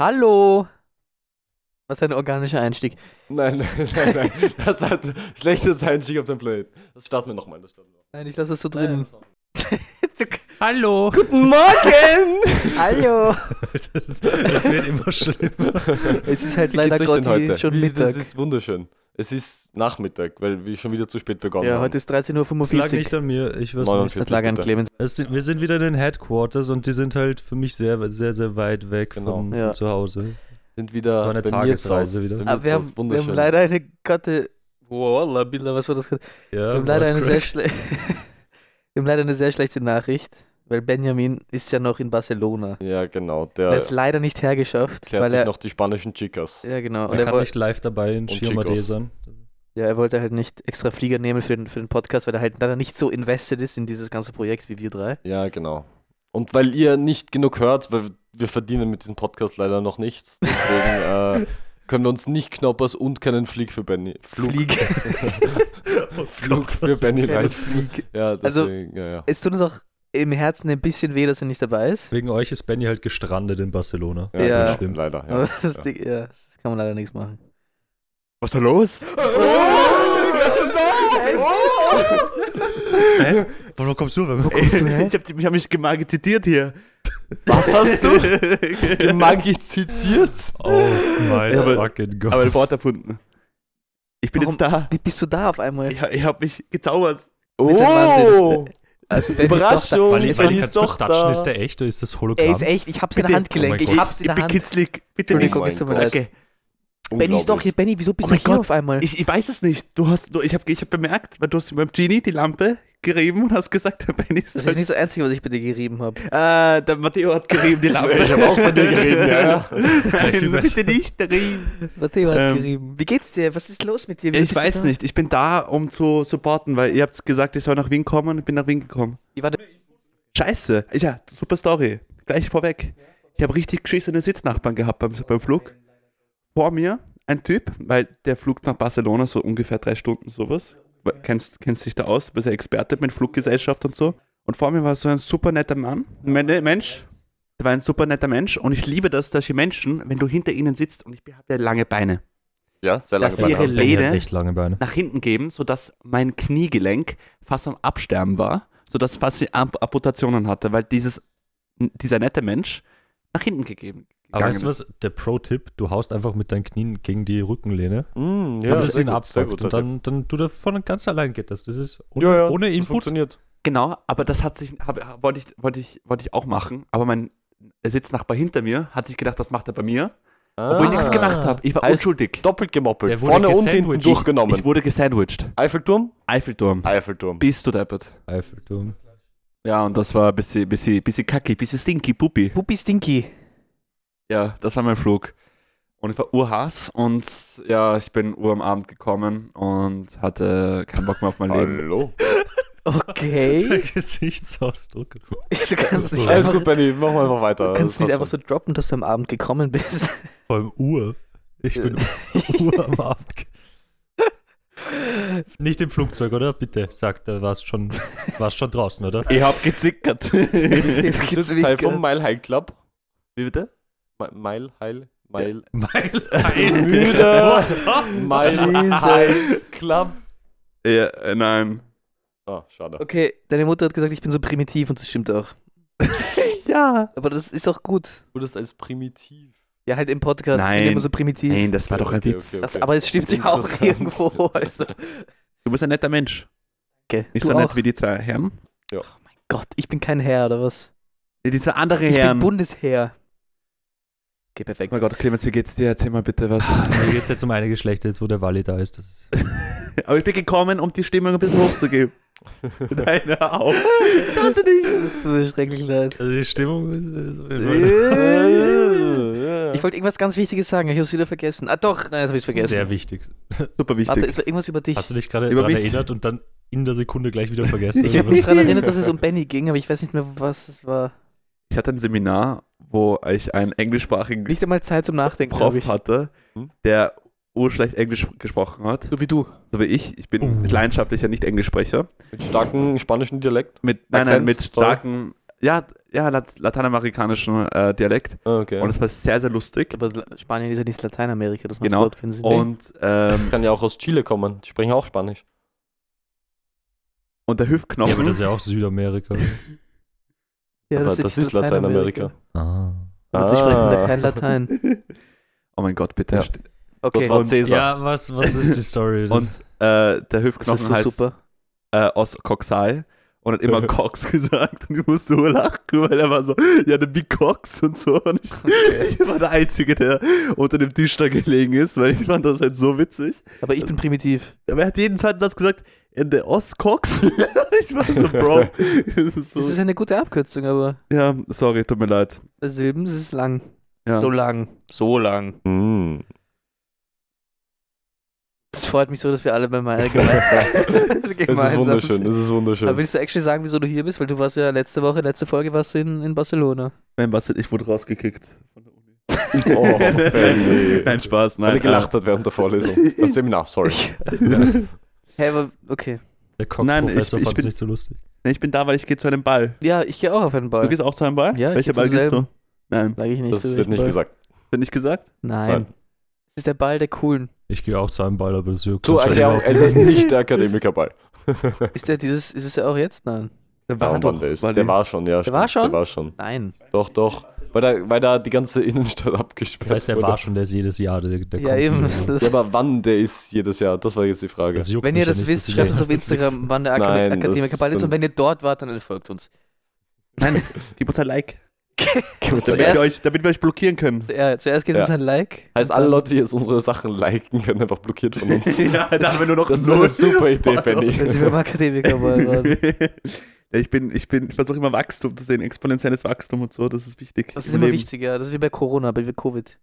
Hallo! Was ist ein organischer Einstieg? Nein, nein, nein, nein. Das hat schlechtes Einstieg auf dem Planeten. Das starten wir nochmal. Das starten wir Nein, ich lasse es so drin. Hallo! Guten Morgen! Hallo! Das, das wird immer schlimmer. Es ist halt Wie leider Gotti heute? schon Mittag. Das ist wunderschön. Es ist Nachmittag, weil wir schon wieder zu spät begonnen Ja, haben. heute ist Das lag 13.45 nicht Uhr. an mir, ich weiß 49. Das lag an. Clemens. nicht. Es sind, wir sind wieder in den Headquarters und die sind halt für mich sehr, sehr, sehr weit weg Genau. von, Ja. von zu Hause. sind wieder War eine bei Tagesreise wieder. Bei Aber wir haben, wir haben leider eine Gotte. Wow, Allah, Bilder, was war das gerade? Ja, Wir haben leider eine crack? sehr schlechte. wir haben leider eine sehr schlechte Nachricht, weil Benjamin ist ja noch in Barcelona. Ja, genau. Er Der hat es leider nicht hergeschafft, klärt weil sich er. noch die spanischen Chicas. Ja, genau. Und Er er, kann nicht live dabei in Chicos. sein. ja, er wollte halt nicht extra Flieger nehmen für den, für den Podcast, weil er halt leider nicht so invested ist in dieses ganze Projekt wie wir drei. Ja, genau. Und weil ihr nicht genug hört, weil wir verdienen mit diesem Podcast leider noch nichts, deswegen äh, können wir uns nicht Knoppers und keinen Flieg für Benny. Flug, Flieg. Flug für was Benny ist- leisten. Ja, Also- deswegen, ja, ja. Es tut uns auch im Herzen ein bisschen weh, dass er nicht dabei ist. Wegen euch ist Benny halt gestrandet in Barcelona. Ja, Ja. das Stimmt. leider. Ja. das, ja. Ding, ja, das kann man leider nichts machen. Was ist da los? Hä? Wo kommst du? Wo Ich, ich habe hab mich mal zitiert hier. Was hast du? Magizitiert? Oh mein fucking Gott. Aber ein Wort erfunden. Ich bin Warum? jetzt da. Wie bist du da auf einmal? Ich, ich habe mich gezaubert. Oh! Also Ben ist doch Überraschung! Weil weil ich ist doch touchen, da. ist der echt oder ist das da. Hologramm? Er ist echt, ich hab's in der Bitte. Handgelenk. Oh ich hab's in Ich der bin Hand. kitzlig. Bitte Benny, nicht. guck, mein es tut mir leid. Benny ist doch hier. Benny, wieso bist Oh du hier Gott. auf einmal? Ich, ich weiß es nicht. Du hast, du, ich habe ich hab bemerkt, weil du hast beim Genie die Lampe gerieben und hast gesagt, der Benny ist. das ist nicht das Einzige, was ich bei dir gerieben habe. äh, der Matteo hat gerieben die Lampe. Ich habe auch bei dir geredet, ja, ja. Nein, bitte nicht gerieben. Matteo hat Ähm, gerieben. Wie geht's dir? Was ist los mit dir? Wieso Ich weiß nicht. Ich bin da, um zu supporten, weil ihr habt gesagt, ich soll nach Wien kommen und ich bin nach Wien gekommen. Wie war der- Scheiße. Ja, super Story. Gleich vorweg. Ich habe richtig geschissene Sitznachbarn gehabt beim, beim Flug. Vor mir ein Typ, weil der Flug nach Barcelona so ungefähr drei Stunden sowas. Kennst, kennst dich da aus, du bist ja Experte mit Fluggesellschaft und so. Und vor mir war so ein super netter Mann, Mensch. Der war ein super netter Mensch und ich liebe das, dass die Menschen, wenn du hinter ihnen sitzt und ich habe ja lange Beine, Ja, sehr lange Dass Beine ihre Beine. nach hinten geben, sodass mein Kniegelenk fast am Absterben war, sodass fast die Am Amputationen hatte, weil dieses, dieser nette Mensch nach hinten gegeben. Aber weißt du was? Der Pro-Tipp, du haust einfach mit deinen Knien gegen die Rückenlehne. Mm, ja, das ist sehr abfuckt. Und dann, dann du davon ganz allein geht das. Das ist ohne, ja, ja, ohne das Input. funktioniert. Genau, aber das hat sich, hab, wollte ich, wollte ich, wollte ich auch machen, aber mein Sitznachbar hinter mir hat sich gedacht, das macht er bei mir, obwohl ich nichts Ah. gemacht habe. Ich war Heißt- unschuldig. Doppelt gemoppelt. Vorne und hinten durchgenommen. Ich wurde gesandwiched. Eiffelturm? Eiffelturm. Eiffelturm. Bist du deppert. Eiffelturm. Ja, und das war ein bisschen, bisschen, bisschen kacki, bisschen stinky, puppi. Puppi Stinky. Ja, das war mein Flug. Und ich war urhass und ja, ich bin ur am Abend gekommen und hatte keinen Bock mehr auf mein Leben. Hallo. Okay. Gesichtsausdruck. du kannst nicht Alles einfach, gut, Benny, mach mal einfach weiter. du kannst Das nicht einfach so droppen, dass du am Abend gekommen bist. Beim Uhr. Ich bin Uhr am Abend. Nicht im Flugzeug, oder? Bitte, sagt er, warst schon, warst schon draußen, oder? Ich hab gezickert. bist schon. Das ist Teil vom Mile High Club. Wie bitte? Mi- Mile High. Mile. Weil Müde. Jesus. High Club. Ja, äh, nein. Ah, schade. Okay, deine Mutter hat gesagt, ich bin so primitiv und das stimmt auch. Ja. Aber das ist auch gut. Du das als primitiv. Ja, halt im Podcast. Ich bin Nein. immer so primitiv. Nein, das war Okay, doch ein okay, Witz. okay. Das, aber es stimmt ja auch irgendwo. Also. Du bist ein netter Mensch. Okay, Nicht du so auch. nett wie die zwei Herren. Gott, ich bin kein Herr, oder was? Die zwei andere Ich bin Herren. Oh. Okay, perfekt. mein Gott, Clemens, wie geht's dir? Erzähl mal bitte was. Mir geht es jetzt um eine Geschlechter, jetzt wo der Wally da ist. Das ist Aber ich bin gekommen, um die Stimmung ein bisschen hochzugeben. Nein, hör auf. Kannst du nicht. Das tut mir schrecklich leid. also die Stimmung ist. Ich wollte irgendwas ganz Wichtiges sagen, ich habe es wieder vergessen. Ah doch, nein, das habe ich vergessen. Sehr wichtig. Super Warte, wichtig. es war irgendwas über dich. Hast du dich gerade daran erinnert und dann in der Sekunde gleich wieder vergessen? Ich habe mich daran erinnert, dass es um Benny ging, aber ich weiß nicht mehr, was es war. Ich hatte ein Seminar, wo ich einen englischsprachigen Nicht einmal Zeit zum Nachdenken, Prof glaube ich. hatte, Hm? der urschlecht Englisch gesprochen hat. So wie du. So wie ich. Ich bin Uh. leidenschaftlicher Nicht-Englischsprecher. Mit starkem spanischen Dialekt. Mit, nein, nein, mit sorry. starken ja, ja, lat lateinamerikanischen äh, Dialekt. Ah, Okay. Und es war sehr, sehr lustig. Aber Spanien ist ja nicht Lateinamerika, das macht Genau. überhaupt keinen Sinn. Und, ähm, kann ja auch aus Chile kommen. Die sprechen auch Spanisch. und der Ja, aber Hüftknochen. das ist ja auch Südamerika. ja, Aber ist das ist Lateinamerika. Ah. Und die sprechen da Ah. kein Latein. oh mein Gott, bitte. Ja. Okay, Dort war Und- Cäsar. Ja, was, was ist die Story? Und äh, der das Hüftknochen ist so heißt super. äh, aus Coxai und hat immer Cox gesagt und ich musste so lachen, weil er war so, ja, der Big Cox und so. Und ich, ich war der Einzige, der unter dem Tisch da gelegen ist, weil ich fand das halt so witzig. Aber ich bin primitiv. Aber er hat jeden zweiten Satz gesagt, in der Ostcox. ich war so, Bro. Das ist Das ist so, eine gute Abkürzung, aber ja, sorry, tut mir leid. Silben, das ist lang. Ja. So lang. So lang. Mm. Das freut mich so, dass wir alle bei meiner gemein Es ist wunderschön, es ist Aber wunderschön. willst du actually sagen, wieso du hier bist? Weil du warst ja letzte Woche, letzte Folge warst du in, in Barcelona. Mein Bastard, ich wurde rausgekickt. Von der Uni. Oh, Benny. Nein, Spaß, nein. Weil er gelacht hat während der Vorlesung. Das Seminar, sorry. Hä, aber okay. der Nein, Cock-Professor fand es bin- nicht so lustig. Ich bin da, weil ich gehe zu einem Ball. Ja, ich gehe auch auf einen Ball. Du gehst auch zu einem Ball? Ja, ich Welcher Ball gehst du? Nein. Sag ich nicht. Das wird nicht Ball. gesagt. Wird nicht gesagt? Nein. Nein. Das ist der Ball der Coolen. Ich gehe auch zu einem Ball, aber das juckt Zur Erklärung, es ist nicht der Akademikerball. Ist der dieses, ist es ja auch jetzt? Nein. Der Warum doch, der ist? Der war schon, ja. Der war stimmt, schon? Der war schon. Nein. Doch, doch. Weil da, weil da die ganze Innenstadt abgesperrt Das heißt, der wurde. war schon, der ist jedes Jahr, der, der Ja, kommt eben. Ja, aber wann der ist jedes Jahr? Das war jetzt die Frage. Wenn ihr ja das nicht, wisst, schreibt es auf Instagram, wann der Akad Nein, Akademikerball das ist. Und wenn ihr dort wart, dann folgt uns. Nein, gib uns ein Like. Damit ja wir, euch, damit wir euch blockieren können. Ja, zuerst gibt es Ja. ein Like. Heißt, alle Leute, die jetzt unsere Sachen liken, werden einfach blockiert von uns. ja, da haben wir nur noch Das ist eine super Idee, Benny. Dann sind wir gerade. ja, ich bin, ich bin, ich versuche immer Wachstum zu sehen, exponentielles Wachstum und so, das ist wichtig. Das ist im immer Leben. wichtig, ja. Das ist wie bei Corona, bei Covid.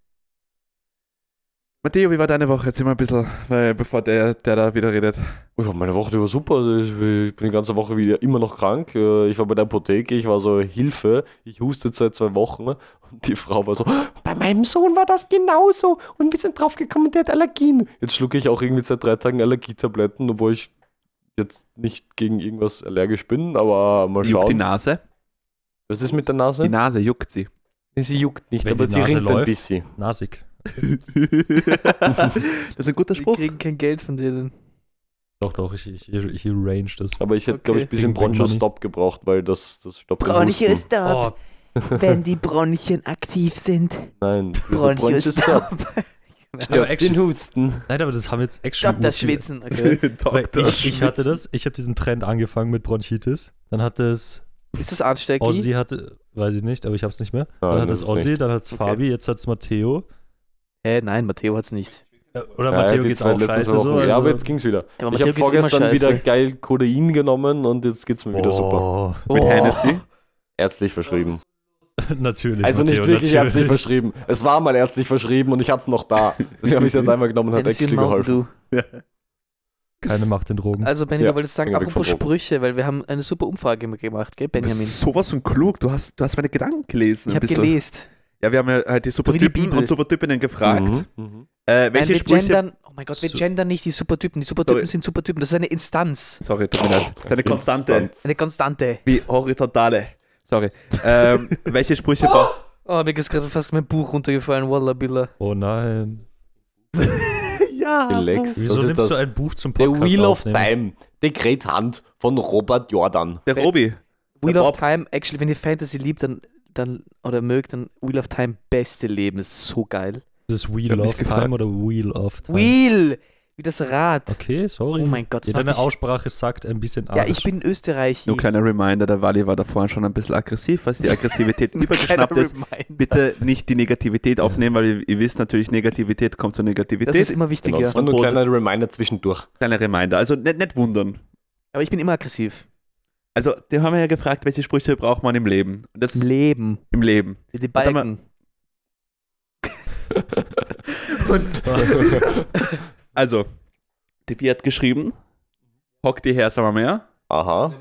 Matteo, wie war deine Woche? Erzähl mal ein bisschen, weil, bevor der, der da wieder redet. Ja, meine Woche, die war super. Ich ich bin die ganze Woche wieder immer noch krank. Äh, Ich war bei der Apotheke, ich war so, Hilfe, ich huste seit zwei Wochen. Und die Frau war so, bei meinem Sohn war das genauso. Und wir sind draufgekommen, der hat Allergien. Jetzt schlucke ich auch irgendwie seit drei Tagen Allergietabletten, obwohl ich jetzt nicht gegen irgendwas allergisch bin, aber mal Juckt die schauen. Nase? Was ist mit der Nase? Die Nase juckt sie. Sie juckt nicht, Wenn aber sie rinnt ein bisschen. Nasig. das ist ein guter Wir Spruch. kriegen kein Geld von denen. Doch, doch, ich, ich, ich range das. Aber ich hätte, glaube ich, ein Okay. bisschen Broncho-Stop gebraucht, weil das, das stoppt den Bronchio Husten. Stop. Oh, Wenn die Bronchien aktiv sind. Nein, Broncho-Stop. Aber Stoppt den Husten. nein, aber das haben jetzt actually Stopp das Schwitzen. Okay. Ich, ich hatte das, ich habe diesen Trend angefangen mit Bronchitis. Dann hat es Ist das ansteckend? Ozzy hatte, weiß ich nicht, aber ich hab's nicht mehr. Nein, dann hat es Ozzy, nicht. dann hat's Okay. Fabi, jetzt hat's Matteo. Hä, nein, Matteo hat's nicht. Äh, Oder Ja, Matteo geht's auch scheiße so. ja, aber also- jetzt ging's wieder. Ja, ich habe vorgestern wieder geil Codein genommen und jetzt geht's mir wieder super. Oh, Mit Hennessy. Ärztlich verschrieben. natürlich. Also nicht Matteo, wirklich natürlich. ärztlich verschrieben. Es war mal ärztlich verschrieben und ich hatte es noch da. Deswegen habe ich es jetzt einmal genommen und hat actually geholfen. Dew. Keine Macht den Drogen. Also, Benny, Ja, du wolltest sagen, apropos. Sprüche, weil wir haben eine super Umfrage gemacht, gell, Du bist Benjamin? sowas von klug. Du hast, du hast meine Gedanken gelesen. Ich habe gelesen. Ja, wir haben ja halt die die Supertypen Bibel. und Supertypinnen gefragt. Mhm. Mhm. Äh, Nein, welche wir Sprüche. gendern, oh mein Gott, wir So- gendern nicht die Supertypen. Die Supertypen Sorry. sind Supertypen. Das ist eine Instanz. Sorry, tut mir leid. Das ist eine Konstante. Instanz. Eine Konstante. Wie horizontale. Sorry. Ähm, welche Sprüche braucht. Oh, mir ist gerade fast mein Buch runtergefallen. Walla Billa. Oh nein. ja. Relax. Wieso ist nimmst das? du ein Buch zum The Podcast Wheel of aufnehmen? Time. Die Great Hand von Robert Jordan. Der Robi. Wheel Der of. Time, actually, wenn ihr Fantasy liebt, dann, dann oder mögt, dann Wheel of Time, beste Leben. Das ist so geil. Ist es Ich Wheel of. Time oder Wheel of Time? Wheel! Wie das Rad. Okay, sorry. Oh mein Gott, das Ja, deine Aussprache sagt ein bisschen Ja, Arsch. ich bin Österreicher. Nur kleiner Reminder, der Wally war da vorhin schon ein bisschen aggressiv, was die Aggressivität übergeschnappt ist. Bitte nicht die Negativität aufnehmen, weil ihr, ihr wisst natürlich, Negativität kommt zur Das Negativität. ist immer wichtig, Genau, ja. das war nur ein kleiner Reminder zwischendurch. Kleiner Reminder. Also nicht, nicht wundern. Aber ich bin immer aggressiv. Also, die haben wir ja gefragt, welche Sprüche braucht man im Leben. Und Das Im Leben. im Leben. Die Warte mal. Also, die Bier hat geschrieben, hock die her, wir mehr. Aha.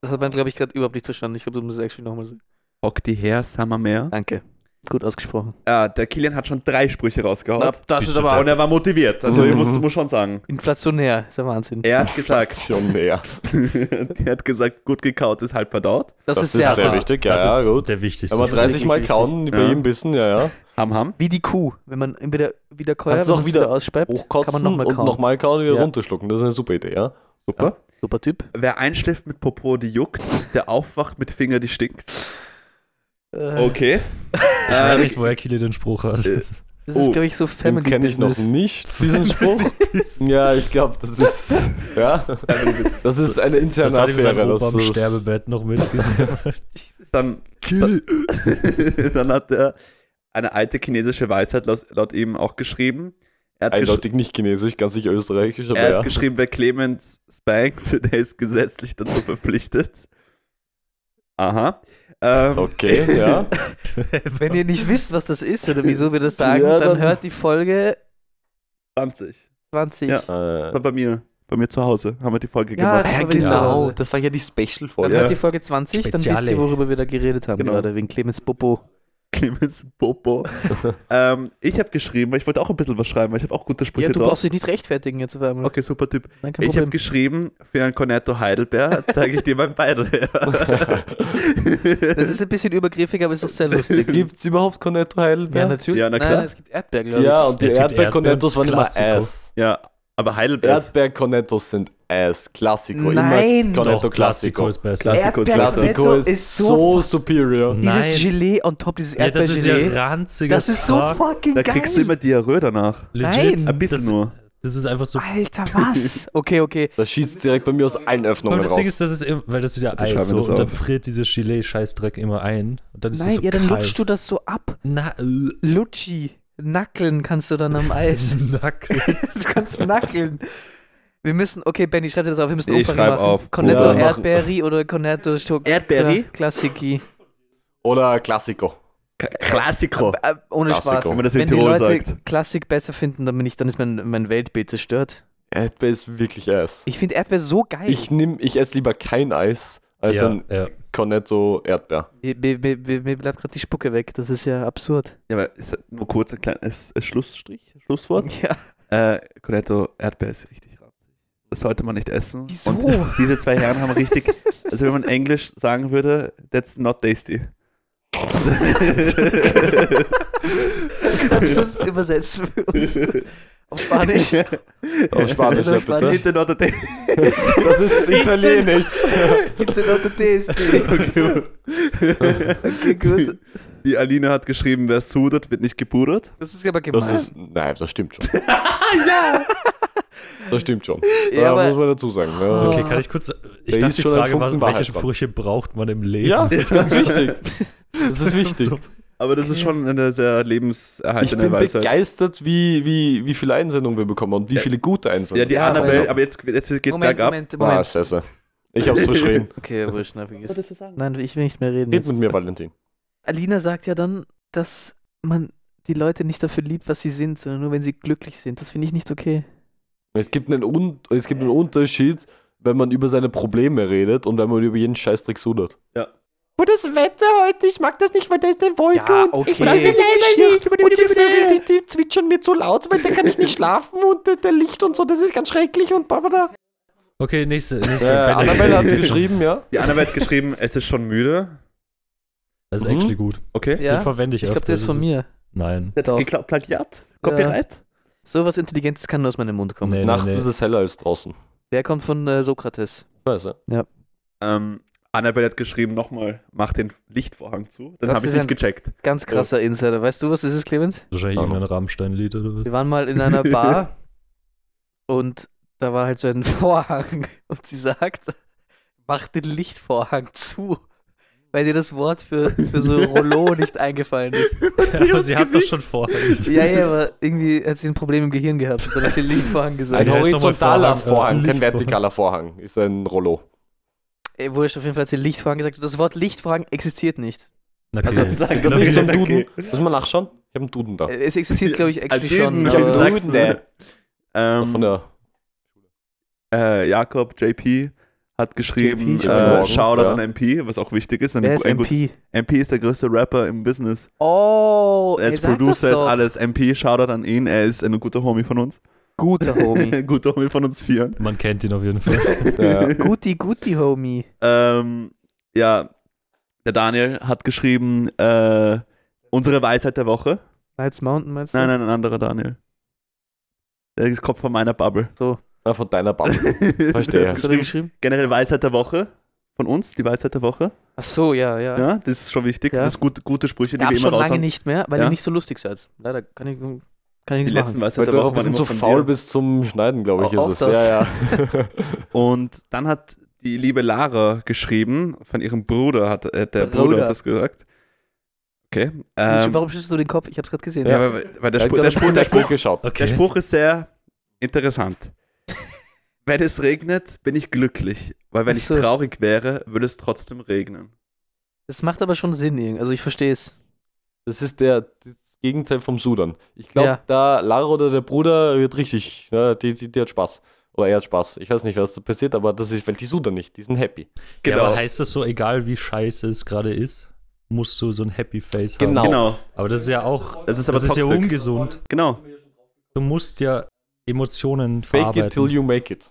Das hat man, glaube ich, gerade überhaupt nicht verstanden. Ich glaube, du musst es actually nochmal sagen. Hock die her, wir mehr. Danke. Gut ausgesprochen. Äh, der Kilian hat schon drei Sprüche rausgehauen. Na, das ist Bist aber Und er war motiviert. Also ich Mhm. muss, muss schon sagen. inflationär. Ist ja Wahnsinn. Er hat gesagt, Aktionär. er hat gesagt, gut gekaut ist halb verdaut. Das, Das ist sehr, sehr wichtig, ja, das ja, ist gut. der wichtigste. Ist 30 Mal wirklich kauen, bei Ja. jedem Bissen, ja, ja. Ham, ham. Wie die Kuh. Wenn man wieder, wieder Keuer, wenn wieder ausspeibt, kann Hochkotzen man nochmal und kauen. nochmal kauen und wieder Ja. runterschlucken. Das ist eine super Idee, ja. Super. Super Typ. Wer einschläft mit Popo, die juckt, der aufwacht mit Finger, die stinkt. Äh, Okay. Ich weiß nicht, woher Kili den Spruch hat. Äh, Das Oh, ist, glaube ich, so Den Family kenne ich noch nicht, diesen Spruch. ja, ich glaube, das ist, ja, das ist eine interne Das hat ihm sein Affäre. Opa Das am ist, Sterbebett noch mitgegeben. Dann, dann hat er eine alte chinesische Weisheit laut, laut ihm auch geschrieben. Er hat, gesch eindeutig nicht chinesisch, ganz sicher österreichisch, aber er hat ja. geschrieben, wer Clemens spankt, der ist gesetzlich dazu verpflichtet. Aha. Ähm, Okay, ja. Wenn ihr nicht wisst, was das ist oder wieso wir das sagen, Ja, dann dann- hört die Folge 20. 20. Ja. Äh, bei mir. Bei mir zu Hause haben wir die Folge Ja, gemacht. das ja, genau. Das war ja die Dann Special-Folge. Ja. hört die Folge 20, dann wisst Speziale. ihr, worüber wir da geredet haben Genau. gerade, wegen Clemens Popo. Clemens Popo. ähm, ich habe geschrieben, weil ich wollte auch ein bisschen was schreiben, weil ich habe auch gute Sprüche Ja, du drauf. brauchst dich nicht rechtfertigen jetzt auf einmal. Okay, super Typ. Nein, Ich habe geschrieben, für ein Cornetto Heidelbeer zeige ich dir mein Beidel her. Das ist ein bisschen übergriffig, aber es ist auch sehr lustig. Gibt es überhaupt Cornetto Heidelbeer? ja, natürlich. Ja, na Nein, klar. es gibt Erdbeer, glaube ich. Ja, und die Erdbeer-Cornettos waren immer Ass. ja, aber Heidelbeer ist Erdbeer-Cornettos sind Ass. Klassiko. Nein. Immer Cornetto Doch, Klassiko Classico. ist besser. Klassiko. Ist, ist so so superior. Nein. Dieses Gelee on top, dieses Ja, das ist ja Erdbeergelee. ranzig. Das ist so fucking Da geil. kriegst du immer Diarrhoe danach. Legit. Nein. Ein bisschen das, nur. Das ist einfach so. Alter, was? Okay, okay. Da schießt direkt bei mir aus allen Öffnungen Und das raus. Ding ist, das ist immer, weil das ist ja schreiben Eis so das und dann friert dieses Gelee-Scheißdreck immer ein. Und dann ist Nein, so ja, dann kalt. lutschst du das so ab. Na, äh, Lutschi. Nackeln kannst du dann am Eis. Nacken. du kannst nackeln. Wir müssen, okay, Benny, schreib dir das auf. Wir müssen Ich schreib machen. auf. Cornetto Ja. Erdbeeri oder Cornetto Schock. Erdbeeri? Klassiki. Oder Klassiko. Klassiko. Äh, ohne Klassiko. Spaß. Wenn man das in Wenn die Tirol Leute sagt. Klassik besser finden, dann, bin ich, dann ist mein, mein Weltbild zerstört. Erdbeer ist wirklich Ass. Ich finde Erdbeer so geil. Ich ich esse lieber kein Eis als ja, ein ja. Cornetto Erdbeer. mir, mir, mir, bleibt gerade die Spucke weg. Das ist ja absurd. Ja, aber ist nur kurz ein kleines ein Schlussstrich, Schlusswort. Ja. Äh, Cornetto Erdbeer ist richtig ranzig. Das sollte man nicht essen. Wieso? Und diese zwei Herren haben richtig, also wenn man Englisch sagen würde, that's not tasty. Kannst du das übersetzen für uns? Auf Spanisch. Auf Spanisch, ja, bitte. It's not a. Das ist italienisch. It's not a tasty. Okay, gut. Die Aline hat geschrieben, wer sudert, wird nicht gepudert. Das ist aber gemein. Das ist, nein, das stimmt schon. Das stimmt schon. Ja, Ja, aber- muss man dazu sagen. Ja. Okay, kann ich kurz. Ich Da dachte, die Frage war, welche. Sprüche braucht man im Leben? Ja, das ist ganz wichtig. Das ist wichtig. Aber das ist schon eine sehr Ich lebenserhaltende bin Weisheit. begeistert, wie, wie, wie viele Einsendungen wir bekommen und wie Ja. viele gute Ja, Einsendungen. die Ja, Annabelle, aber- aber jetzt, jetzt geht's Moment, bergab. Moment, Ah, Moment. scheiße. Ich hab's verschrien. Okay, wurscht, vergiss. du sagen? Nein, ich will nicht mehr reden. Red jetzt. mit mir, Valentin. Alina sagt ja dann, dass man die Leute nicht dafür liebt, was sie sind, sondern nur, wenn sie glücklich sind. Das finde ich nicht okay. Es gibt, einen Un es gibt einen Unterschied, wenn man über seine Probleme redet und wenn man über jeden Scheißdreck sudert. Ja. Oh, das Wetter heute, ich mag das nicht, weil da ist eine Wolke Ja, und okay. ich mag das selber nicht. Und die Vögel, die, die zwitschern mir zu laut, weil da kann ich nicht schlafen und der, der Licht und so, das ist ganz schrecklich und bla. Okay, nächste. nächste Äh. Annabelle hat geschrieben, ja. Die Annabelle hat geschrieben, es ist schon müde. Das ist Mhm. actually gut. Okay. Den Ja, verwende ich ich glaube, der ist von mir. Nein. Hat Doch. geklaut, Plagiat? Copyright? So was Intelligentes kann nur aus meinem Mund kommen. Nee, Nachts nee, nee. ist es heller als draußen. Der kommt von äh, Sokrates. Weiß ja. Ähm, Annabelle hat geschrieben, nochmal, mach den Lichtvorhang zu. Dann habe ich nicht gecheckt. Ganz krasser Insider. Weißt du, was das ist, Clemens? Wahrscheinlich irgendein Rammstein-Lied oder was? Wir waren mal in einer Bar und da war halt so ein Vorhang und sie sagt, mach den Lichtvorhang zu. Weil dir das Wort für, für so Rollo nicht eingefallen ist. Aber sie hat das schon vorher. Ja, ja, aber irgendwie hat sie ein Problem im Gehirn gehabt dann hat sie Lichtvorhang gesagt. Ein horizontaler Vorhang? Vorhang, kein vertikaler Vorhang. Ist ein Rollo. Ey, wurscht, auf jeden Fall hat sie Lichtvorhang gesagt. Das Wort Lichtvorhang existiert nicht. Okay. Also, sag Das ist nicht so ein Okay. Duden. Lass mal nachschauen. Ich habe einen Duden da. Äh, Es existiert, glaube ich, actually Duden, schon. ich hab aber- gesagt, Duden, der. Ähm, Von der. äh, Jakob, JP, hat geschrieben, MP, äh, Shoutout ja. an MP, was auch wichtig ist. Wer ist MP? MP ist der größte Rapper im Business. Oh, Er ist Producer, ist alles. MP, Shoutout an ihn. Er ist ein guter Homie von uns. Guter Homie. ein guter Homie von uns vieren. Man kennt ihn auf jeden Fall. Ja. guti, guti Homie. Ähm, ja, der Daniel hat geschrieben, äh, unsere Weisheit der Woche. Knights Mountain meinst du? Nein, nein, ein anderer Daniel. Der kommt von meiner Bubble. So, Ah, von deiner Bubble. Verstehe. was hat er geschrieben? Generell Weisheit der Woche. Von uns, die Weisheit der Woche. Ach so, ja, ja. Ja, das ist schon wichtig. Ja. Das sind gut, gute Sprüche, die Gab wir immer schon lange nicht mehr, weil Ja. ihr nicht so lustig seid. Leider kann ich, kann ich Die nichts letzten machen. Weil du auch ein waren bisschen zu von faul dir. bist zum Schneiden, glaube ich, Auch ist es. das. Ja, ja. Und dann hat die liebe Lara geschrieben, von ihrem Bruder hat äh, der Bruder, Bruder. hat das gesagt. Okay. Ähm, Warum schüttelst du den Kopf? Ich hab's gerade gesehen. ja, weil, weil der, Ja, Spruch, ich der, Spruch, der, Spruch, geschaut. Okay. der Spruch ist sehr interessant. wenn es regnet, bin ich glücklich, weil wenn Ach ich so. traurig wäre, würde es trotzdem regnen. Das macht aber schon Sinn, irgendwie. also ich verstehe es. Das ist der das Gegenteil vom Sudan. Ich glaube, Ja. da Lara oder der Bruder wird richtig. Ja, die, die, die hat Spaß. Oder er hat Spaß. Ich weiß nicht, was da passiert, aber das ist, weil die Sudan nicht. Die sind happy. Ja, Genau. aber heißt das so, egal wie scheiße es gerade ist, musst du so ein Happy Face Genau. haben? Genau. Aber das ist ja auch, Das ist aber das ist ja ungesund. Genau. Du musst ja Emotionen Fake verarbeiten. it till you make it.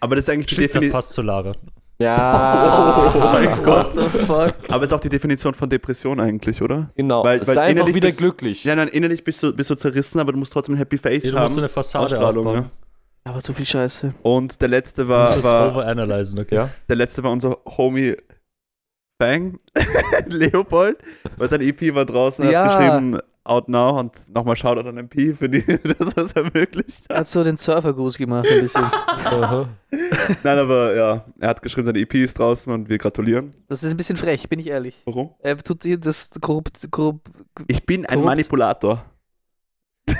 Aber das ist eigentlich die Stimmt, das Definition. passt zu Lara. Ja. Oh mein Gott. What the fuck? Aber ist auch die Definition von Depression eigentlich, oder? Genau. Weil- weil Sei einfach innerlich wieder bist- glücklich. Ja, nein, innerlich bist du, bist du zerrissen, aber du musst trotzdem ein Happy Face Ja, du haben. musst eine Fassade aufbauen. ja. Aber zu viel Scheiße. Und der letzte Du war, musst es war overanalyzen, okay? Ja. der letzte war unser Homie Bang, Leopold, weil sein EP war draußen, Ja. hat geschrieben Out Now und nochmal Shoutout an MP für die, dass er es ermöglicht Er hat. hat so den Surfergruß gemacht ein bisschen. Nein, aber ja, er hat geschrieben, sein EP ist draußen und wir gratulieren. Das ist ein bisschen frech, bin ich ehrlich. Warum? Er tut dir das grob, grob. Ich bin ein Korrupt. Manipulator.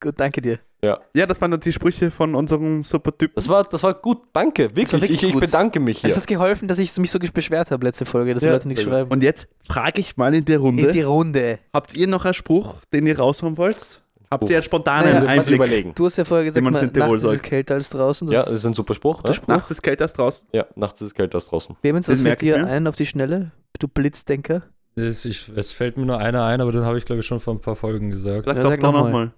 Gut, danke dir. Ja, das waren dann die Sprüche von unserem super Typ. Das war, das war gut. Danke. Wirklich. wirklich ich, ich bedanke mich hier. Es hat geholfen, dass ich mich so beschwert habe letzte Folge, dass die Ja, Leute nichts sehr gut. schreiben. Und jetzt frage ich mal in der Runde, In die Runde. habt ihr noch einen Spruch, den ihr raushauen wollt? Habt ihr einen spontanen Naja, muss Einblick? überlegen. Du hast ja vorher gesagt, man nachts ist es kälter als draußen. Ja, das ist ein super Spruch. Der Ja, Spruch. Nachts ist kalt erst draußen. ja nachts ist es kalt als draußen. Clemens, Das was fällt ich dir ein auf die Schnelle? Du Blitzdenker. Es, ich, es fällt mir nur einer ein, aber den habe ich, glaube ich, schon vor ein paar Folgen gesagt. Sag Ja, doch sag doch noch nochmal.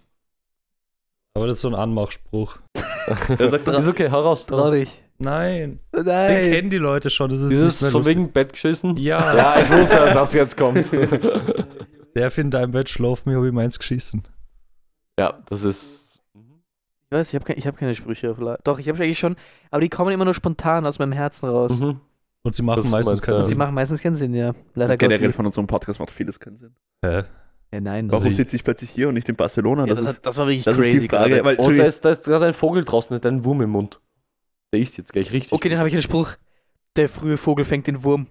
Aber das ist so ein Anmachspruch. Er sagt ist okay, hau raus. Trau dich. Nein, den Nein. kennen die Leute schon. Das ist Dieses nicht mehr von lustig. wegen Bett geschissen? Ja, Ja, ich wusste, dass das jetzt kommt. der in deinem Bett schlaft, mir habe ich meins geschissen. ja, das ist. Ich weiß, ich habe ich hab keine Sprüche Doch, ich habe eigentlich schon, aber die kommen immer nur spontan aus meinem Herzen raus. Mhm. Und sie machen Das meistens keinen ja. Und sie Sinn. machen meistens keinen Sinn, ja. Leider generell von unserem Podcast macht vieles keinen Sinn. Hä? Ja, nein. Also Warum ich- sitze ich plötzlich hier und nicht in Barcelona? ja, das, das, ist, das war wirklich das crazy. ist die Frage. gerade. Weil, Und da ist, da ist gerade ein Vogel draußen, hat einen Wurm im Mund. Der isst jetzt gleich richtig. Okay, dann habe ich einen Spruch. Der frühe Vogel fängt den Wurm.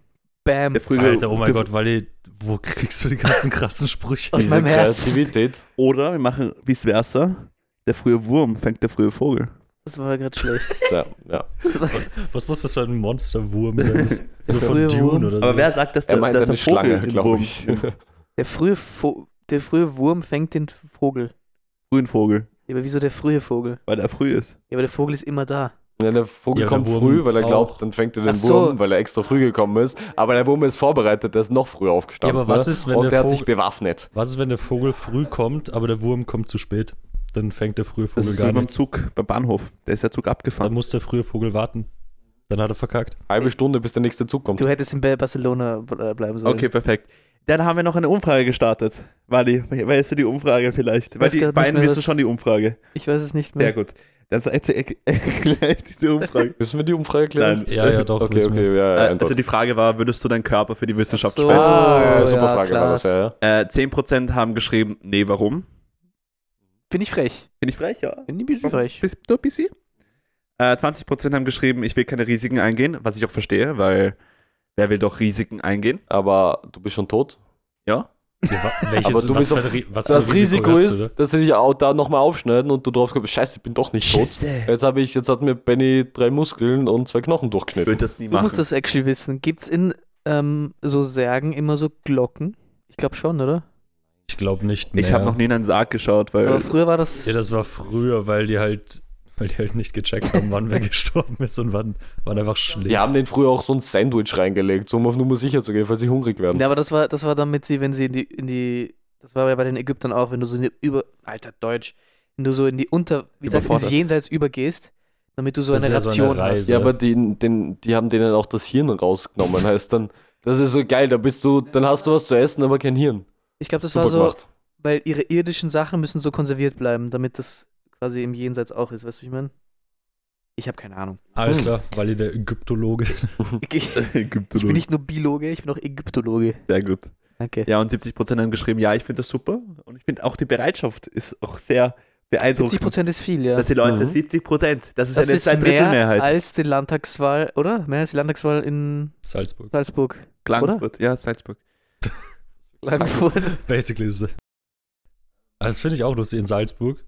Bam. der frühe, Alter, oh mein der, Gott, weil die, wo kriegst du die ganzen krassen Sprüche? Aus meinem Herz. Kreativität. Oder wir machen vice versa. Der frühe Wurm fängt der frühe Vogel. Das war gerade schlecht. Ja, ja. Was muss das für ein Monsterwurm sein? So von Dune Wurm. oder so. Aber wer sagt, dass Er der, meint dass eine der Vogel Schlange, glaube ich. Der frühe, Vo der frühe Wurm fängt den Vogel. frühen Vogel, Ja, aber wieso der frühe Vogel? weil er früh ist. Ja, aber der Vogel ist immer da. Ja, der Vogel Ja, der kommt Wurm früh, weil er auch. glaubt, dann fängt er den so. Wurm, weil er extra früh gekommen ist. Aber der Wurm ist vorbereitet, der ist noch früher aufgestanden. Ja, aber was ne? ist, wenn Und der der hat Vogel- sich bewaffnet. Was ist, wenn der Vogel früh kommt, aber der Wurm kommt zu spät? Dann fängt der frühe Das Vogel ist so gar beim nicht. Zug, beim Bahnhof. Da ist der Zug Dann abgefahren. muss der frühe Vogel warten. Dann hat er verkackt. Halbe Stunde, bis der nächste Zug kommt. Du hättest in Ba- Barcelona äh, bleiben sollen. Okay, perfekt. Dann haben wir noch eine Umfrage gestartet. Wally, weißt du die Umfrage vielleicht? Weil die beiden wissen schon die Umfrage. Ich weiß es nicht mehr. Sehr gut. Dann erzähl gleich diese Umfrage. Wissen wir die Umfrage erklären? Nein. Ja, ja, doch. Okay, okay, ja, ja, Äh, also die Frage war, würdest du deinen Körper für die Wissenschaft so. spenden? Ah, ja, super ja, Frage war das, ja, ja. Äh, 10% haben geschrieben, nee, warum? Finde ich frech. Bin ich frech, ja? Finde ich ein bisschen frech. Bis, nur ein bisschen. Äh, 20% haben geschrieben, ich will keine Risiken eingehen, was ich auch verstehe, weil wer will doch Risiken eingehen? Aber du bist schon tot. Ja? Ja, welches, Aber du was bist auf- was Das Risiko hast ist, du da? dass sie dich auch da nochmal aufschneiden und du drauf kommst, scheiße, ich bin doch nicht tot. Jetzt habe ich, jetzt hat mir Benny drei Muskeln und zwei Knochen Ich durchgeschnitten. würde das nie Du machen. musst das actually wissen. Gibt es in ähm, so Särgen immer so Glocken? Ich glaube schon, oder? Ich glaube nicht mehr. ich habe noch nie in einen Sarg geschaut, weil Aber früher war das. Ja, das war früher, weil die halt weil die halt nicht gecheckt haben, wann wer gestorben ist und wann, wann einfach schläft. Die haben den früher auch so ein Sandwich reingelegt, so um auf Nummer sicher zu gehen, falls sie hungrig werden. Ja, aber das war, das war damit sie, wenn sie in die, in die, das war ja bei den Ägyptern auch, wenn du so in die über, alter Deutsch, wenn du so in die Unter, wie sagt man, ins. Jenseits übergehst, damit du so Das eine ja so eine Ration hast. Reise. Ja, aber die, den, die haben denen auch das Hirn rausgenommen, heißt dann, das ist so geil, da bist du, dann hast du was zu essen, aber kein Hirn. Ich glaube, das Super war so, gemacht. weil ihre irdischen Sachen müssen so konserviert bleiben, damit das quasi im Jenseits auch ist, weißt du, wie ich meine? Ich habe keine Ahnung. Alles Hm. klar, weil ihr der Ägyptologe. Ich, ich Ägyptologe. bin nicht nur Biologe, ich bin auch Ägyptologe. Sehr gut. Danke. Ja, und 70% haben geschrieben, ja, ich finde das super. Und ich finde auch die Bereitschaft ist auch sehr beeindruckend. 70% ist viel, ja. Dass die Leute, Mhm. 70%, das ist Das eine ist mehr Zweidrittelmehrheit. als die Landtagswahl, oder? Mehr als die Landtagswahl in Salzburg. Salzburg. Klagenfurt, ja, Salzburg. Klagenfurt. Basically. Ah, Das finde ich auch lustig. In Salzburg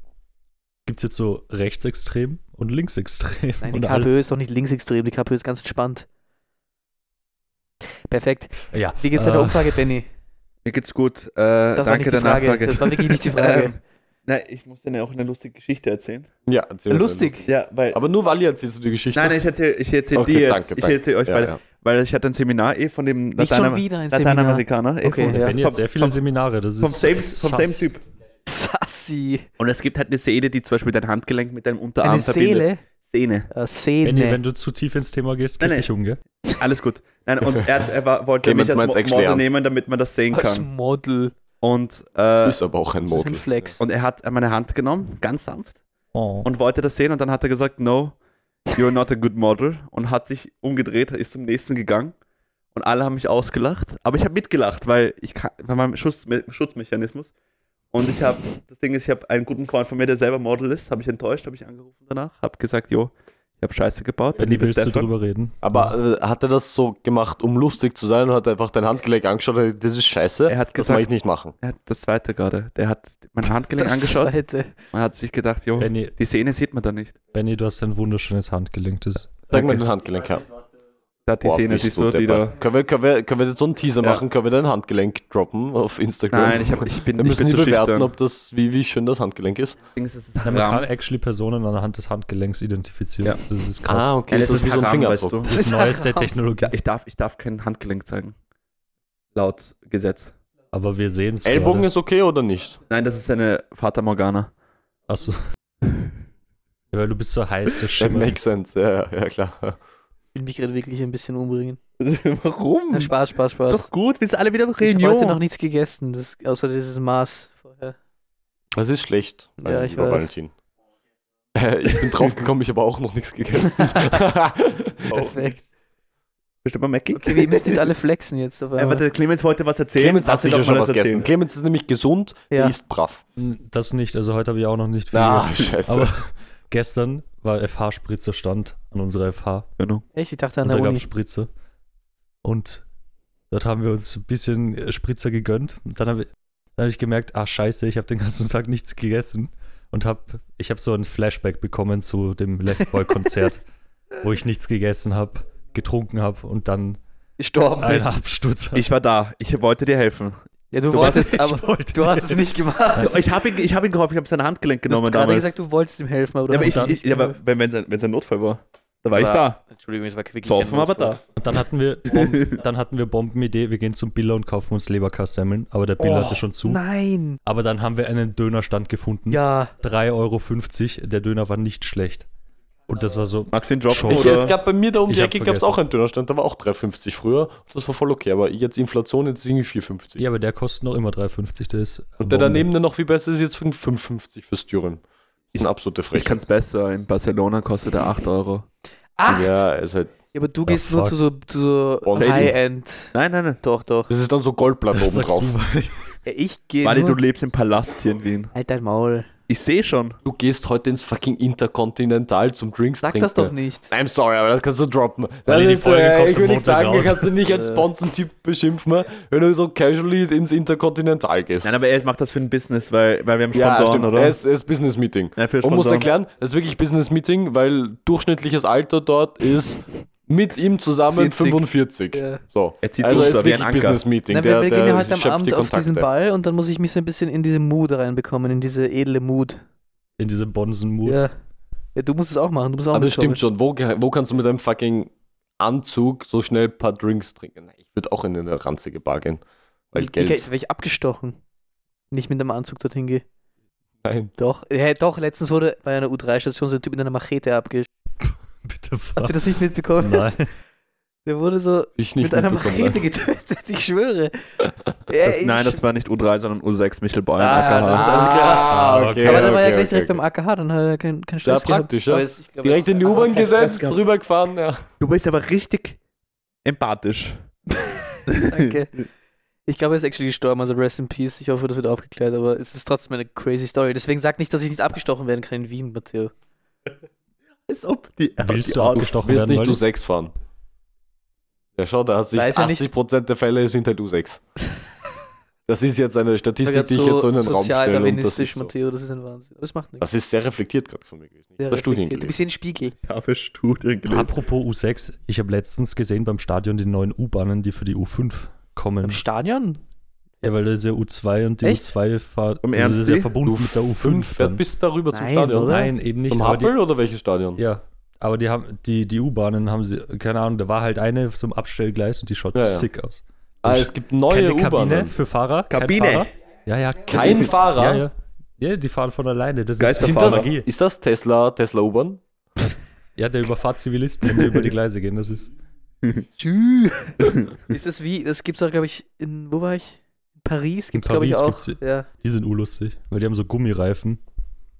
gibt es jetzt so rechtsextrem und linksextrem. Nein, die und alles- KPÖ ist doch nicht linksextrem, die KPÖ ist ganz entspannt. Perfekt. Ja, Wie geht's äh, deiner Umfrage, Benny? Mir geht's gut. Äh, danke der Frage. Nachfrage. Das war wirklich nicht die Frage. Ähm, nein, ich muss dir auch eine lustige Geschichte erzählen. Ja, erzähl Lustig. Ja, weil. Aber nur Wally erzählst du die Geschichte. nein, nein, ich erzähle ich erzähl Okay, dir jetzt. danke, ich danke. erzähle euch ja, beide. ja. Weil ich hatte ein Seminar eh von dem Nicht Latein schon wieder ein Seminar. Lateinamerikaner. Eh, Okay, vom, ja. Benny hat sehr viele vom, Seminare. Das ist vom, same, vom same Typ. Sassi. Und es gibt halt eine Sehne, die zum Beispiel dein Handgelenk mit deinem Unterarm Eine verbindet. Seele? Sehne. Äh, Benny, Szene. wenn du zu tief ins Thema gehst, nein. ich um, gell? Alles gut. Nein, und er, er war, wollte mich als Mo Model ernst. nehmen, damit man das sehen Als kann. Model. Und, äh, Ist aber auch ein Das ist ein Model. Flex. und er hat meine Hand genommen, ganz sanft, Oh. und wollte das sehen. Und dann hat er gesagt, no, you're not a good model. Und hat sich umgedreht, ist zum nächsten gegangen. Und alle haben mich ausgelacht. Aber ich habe mitgelacht, weil ich kann, bei meinem Schutz, Schutzmechanismus. Und ich habe, das Ding ist, ich habe einen guten Freund von mir, der selber Model ist, habe ich enttäuscht, habe ich angerufen danach, habe gesagt, jo, ich habe Scheiße gebaut. Liebe willst du Stefan. drüber reden? Aber äh, hat er das so gemacht, um lustig zu sein und hat einfach dein Handgelenk angeschaut und gesagt, das ist scheiße, Er hat das mag gesagt, ich nicht machen. er hat das zweite gerade. Der hat mein Handgelenk Das angeschaut. zweite. Man hat sich gedacht, jo, Benny, die Sehne sieht man da nicht. Benny, du hast ein wunderschönes Handgelenk. Das Sag mal Danke. dein Handgelenk her. Da hat die Boah, bist siehst du du, die da. Können wir, können, wir, können wir jetzt so einen Teaser Ja. machen? Können wir dein Handgelenk droppen auf Instagram? Nein, ich, hab, ich bin, Wir ich müssen zu bewerten, schüchtern. ob das, wie, wie schön das Handgelenk ist. Ist Na, man kann actually Personen anhand des Handgelenks identifizieren. Ja. Das ist krass. Ah, okay, Ja, das ist wie so ein Haram, weißt Fingerabdruck. du. Das ist neueste. Technologie. Ja, ich darf, ich darf kein Handgelenk zeigen. Laut Gesetz. Aber wir sehen es. Ellbogen ist okay oder nicht? Nein, das ist eine Fata Morgana. Achso. Ja, weil du bist so heiß, der That Schimmer. makes sense, ja, ja klar. Ich will mich gerade wirklich ein bisschen umbringen. Warum? Na, Spaß, Spaß, Spaß. Ist doch gut, wir sind alle wieder auf ich habe heute noch Reunion. nichts gegessen, das, außer dieses Maß vorher. Das ist schlecht, Ja, äh, ich weiß. Valentin. Äh, ich bin draufgekommen, ich habe auch noch nichts gegessen. Perfekt. Bestimmt mal Mackie? Okay, wir müssen jetzt alle flexen jetzt. Auf Ja, einmal. warte, Clemens wollte was erzählen. Clemens hat sicher doch schon was gegessen. erzählen. Clemens ist nämlich gesund, Ja. isst brav. Das nicht, also heute habe ich auch noch nicht viel. Ah, scheiße. Aber gestern war FH-Spritzer stand an unserer FH Genau. Echt? Ich dachte an und da der Uni. es Spritzer. Und dort haben wir uns ein bisschen äh, Spritzer gegönnt. Und dann habe dann hab ich gemerkt, ah scheiße, ich habe den ganzen Tag nichts gegessen. Und hab, ich habe so ein Flashback bekommen zu dem Left Boy-Konzert, wo ich nichts gegessen habe, getrunken habe und dann Gestorben. einen Absturz hatte. Ich war da. Ich wollte dir helfen. Ja, du, Du wolltest, aber ich wollte du hast es nicht gemacht. Ich habe ihn, ich hab ihn geholfen, ich habe sein Handgelenk Du hast genommen gerade gesagt, du wolltest ihm helfen, aber du ja, aber hast ich, dann ich, ja, aber wenn es ein, ein Notfall war, da war ich Aber- da. Entschuldigung, es war wirklich Saufen, kein aber da. Und dann hatten wir, Bom dann hatten wir Bombenidee, wir gehen zum Biller und kaufen uns Leberkassemmeln, aber der Biller Oh, hatte schon zu. Nein. Aber dann haben wir einen Dönerstand gefunden. Ja. 3,50 Euro, der Döner war nicht schlecht. Und das war so, Magst du ihn droppen? Schon. Ich, Oder? es gab bei mir da um Ich die Ecke gab es auch einen Dönerstand, da war auch 3,50 früher. Das war voll okay, aber jetzt Inflation, jetzt irgendwie 4,50. ja, aber der kostet noch immer 3,50, der ist. Und der daneben dann noch viel besser ist jetzt 5,50 fürs. Das ist eine absolute ich Frechheit. kann es besser. In Barcelona kostet er 8 Euro. Acht? Ja, Ja, es ist halt, aber du gehst nur fuck. zu so, zu so. High-End. Nein, nein, nein. Doch, doch. das ist dann so Goldblatt oben drauf. du, weil- Ja, ich gehe Wally, du lebst im Palast hier in Wien. Halt dein Maul. Ich sehe schon. Du gehst heute ins fucking Interkontinental zum Drinks Sag trinken. das doch nicht. I'm sorry, aber das kannst du droppen. Weil Das die ist, Folge äh, kommt ich will nicht sagen, du raus. kannst du nicht als Äh. Sponsentyp beschimpfen, wenn du so casually ins Interkontinental gehst. Nein, aber er macht das für ein Business, weil, weil wir haben ja, Sponsoren, stimmt. oder? Es ist Business Meeting. Ja, Und muss erklären, das ist wirklich Business Meeting, weil durchschnittliches Alter dort ist mit ihm zusammen 40. 45. Ja. So. Er zieht also sich ist ein wirklich Anker. Business Meeting. Na, der, wir, wir gehen ja heute am schöpft Abend die auf diesen. Ball und dann muss ich mich so ein bisschen in diese Mood reinbekommen, in diese edle Mood. in diese Bonsen-Mut. Ja. Ja, du musst es auch machen. Du musst auch Aber das stimmt schon. Wo, wo kannst du mit einem fucking Anzug so schnell ein paar Drinks trinken? Ich würde auch in eine ranzige Bar gehen. Weil Digga, Geld. wäre ich abgestochen. Nicht mit einem Anzug dorthin gehe. Nein. Doch, ja, doch, letztens wurde bei einer U3-Station so ein Typ mit einer Machete abgesch... Bitte Habt ihr das nicht mitbekommen? Nein. Der wurde so Ich nicht mit einer mitbekommen, Machete nein. getötet, ich schwöre. Ja, Das, ich- nein, das war nicht U3, sondern U6 Michel Beuer. Ah, AKH. das ist alles klar. Ah, okay. Aber dann war er okay, gleich okay, direkt okay. beim AKH, dann hat er keinen kein Ja, Stress gehabt. praktisch, ja. Aber es- ich glaub, Direkt in die U-Bahn gesetzt, Stress gehabt. drüber gefahren, ja. Du bist aber richtig empathisch. Danke. Ich glaube, er ist actually gestorben, also rest in peace. Ich hoffe, das wird aufgeklärt, aber es ist trotzdem eine crazy Story. Deswegen sag nicht, dass ich nicht abgestochen werden kann in Wien, Matteo. Als ob die. Willst die du abgestochen Du wirst werden? nicht Olli? U6 fahren. Ja, schau, da hat sich Weiß ja nicht. 80% der Fälle sind halt U6. Das ist jetzt eine Statistik, die ich jetzt so in den Raum stelle. Und das, ist so. Matteo, das ist ein Wahnsinn. Aber es macht nichts. das ist sehr reflektiert gerade von mir gewesen. Ich Sehr habe Studien. Du bist wie ein Spiegel. Ich habe Studien gelesen. Apropos U6, ich habe letztens gesehen beim Stadion die neuen U-Bahnen, die für die U5 kommen. Im Stadion? Ja, weil das ist ja U2 und die Echt? U2 fahrt. Also das ist Ernst? ja verbunden mit der U5. Fünf fährt bis darüber zum Nein, Stadion. oder? Nein, eben nicht. Zum aber die, Happel oder welches Stadion? ja, aber die haben die, die U-Bahnen haben sie, keine Ahnung, da war halt eine im Abstellgleis und die schaut Ja, ja. sick aus. Ah, es gibt neue Keine Kabine U-Bahnen. für Fahrer. kein Kabine. Fahrer. Ja, ja. Kein Fahrer? Ja, ja. Ja, die fahren von alleine. Das Geisterfahrer. ist Sind das, Magie. ist das Tesla, Tesla U-Bahn? Ja, der überfahrt Zivilisten, wenn die über die Gleise gehen. Das ist. ist das wie, das gibt's auch, glaube ich, in, wo war ich? In Paris gibt's, In glaube ich, Paris auch. gibt's- Ja. Die sind urlustig, weil die haben so Gummireifen.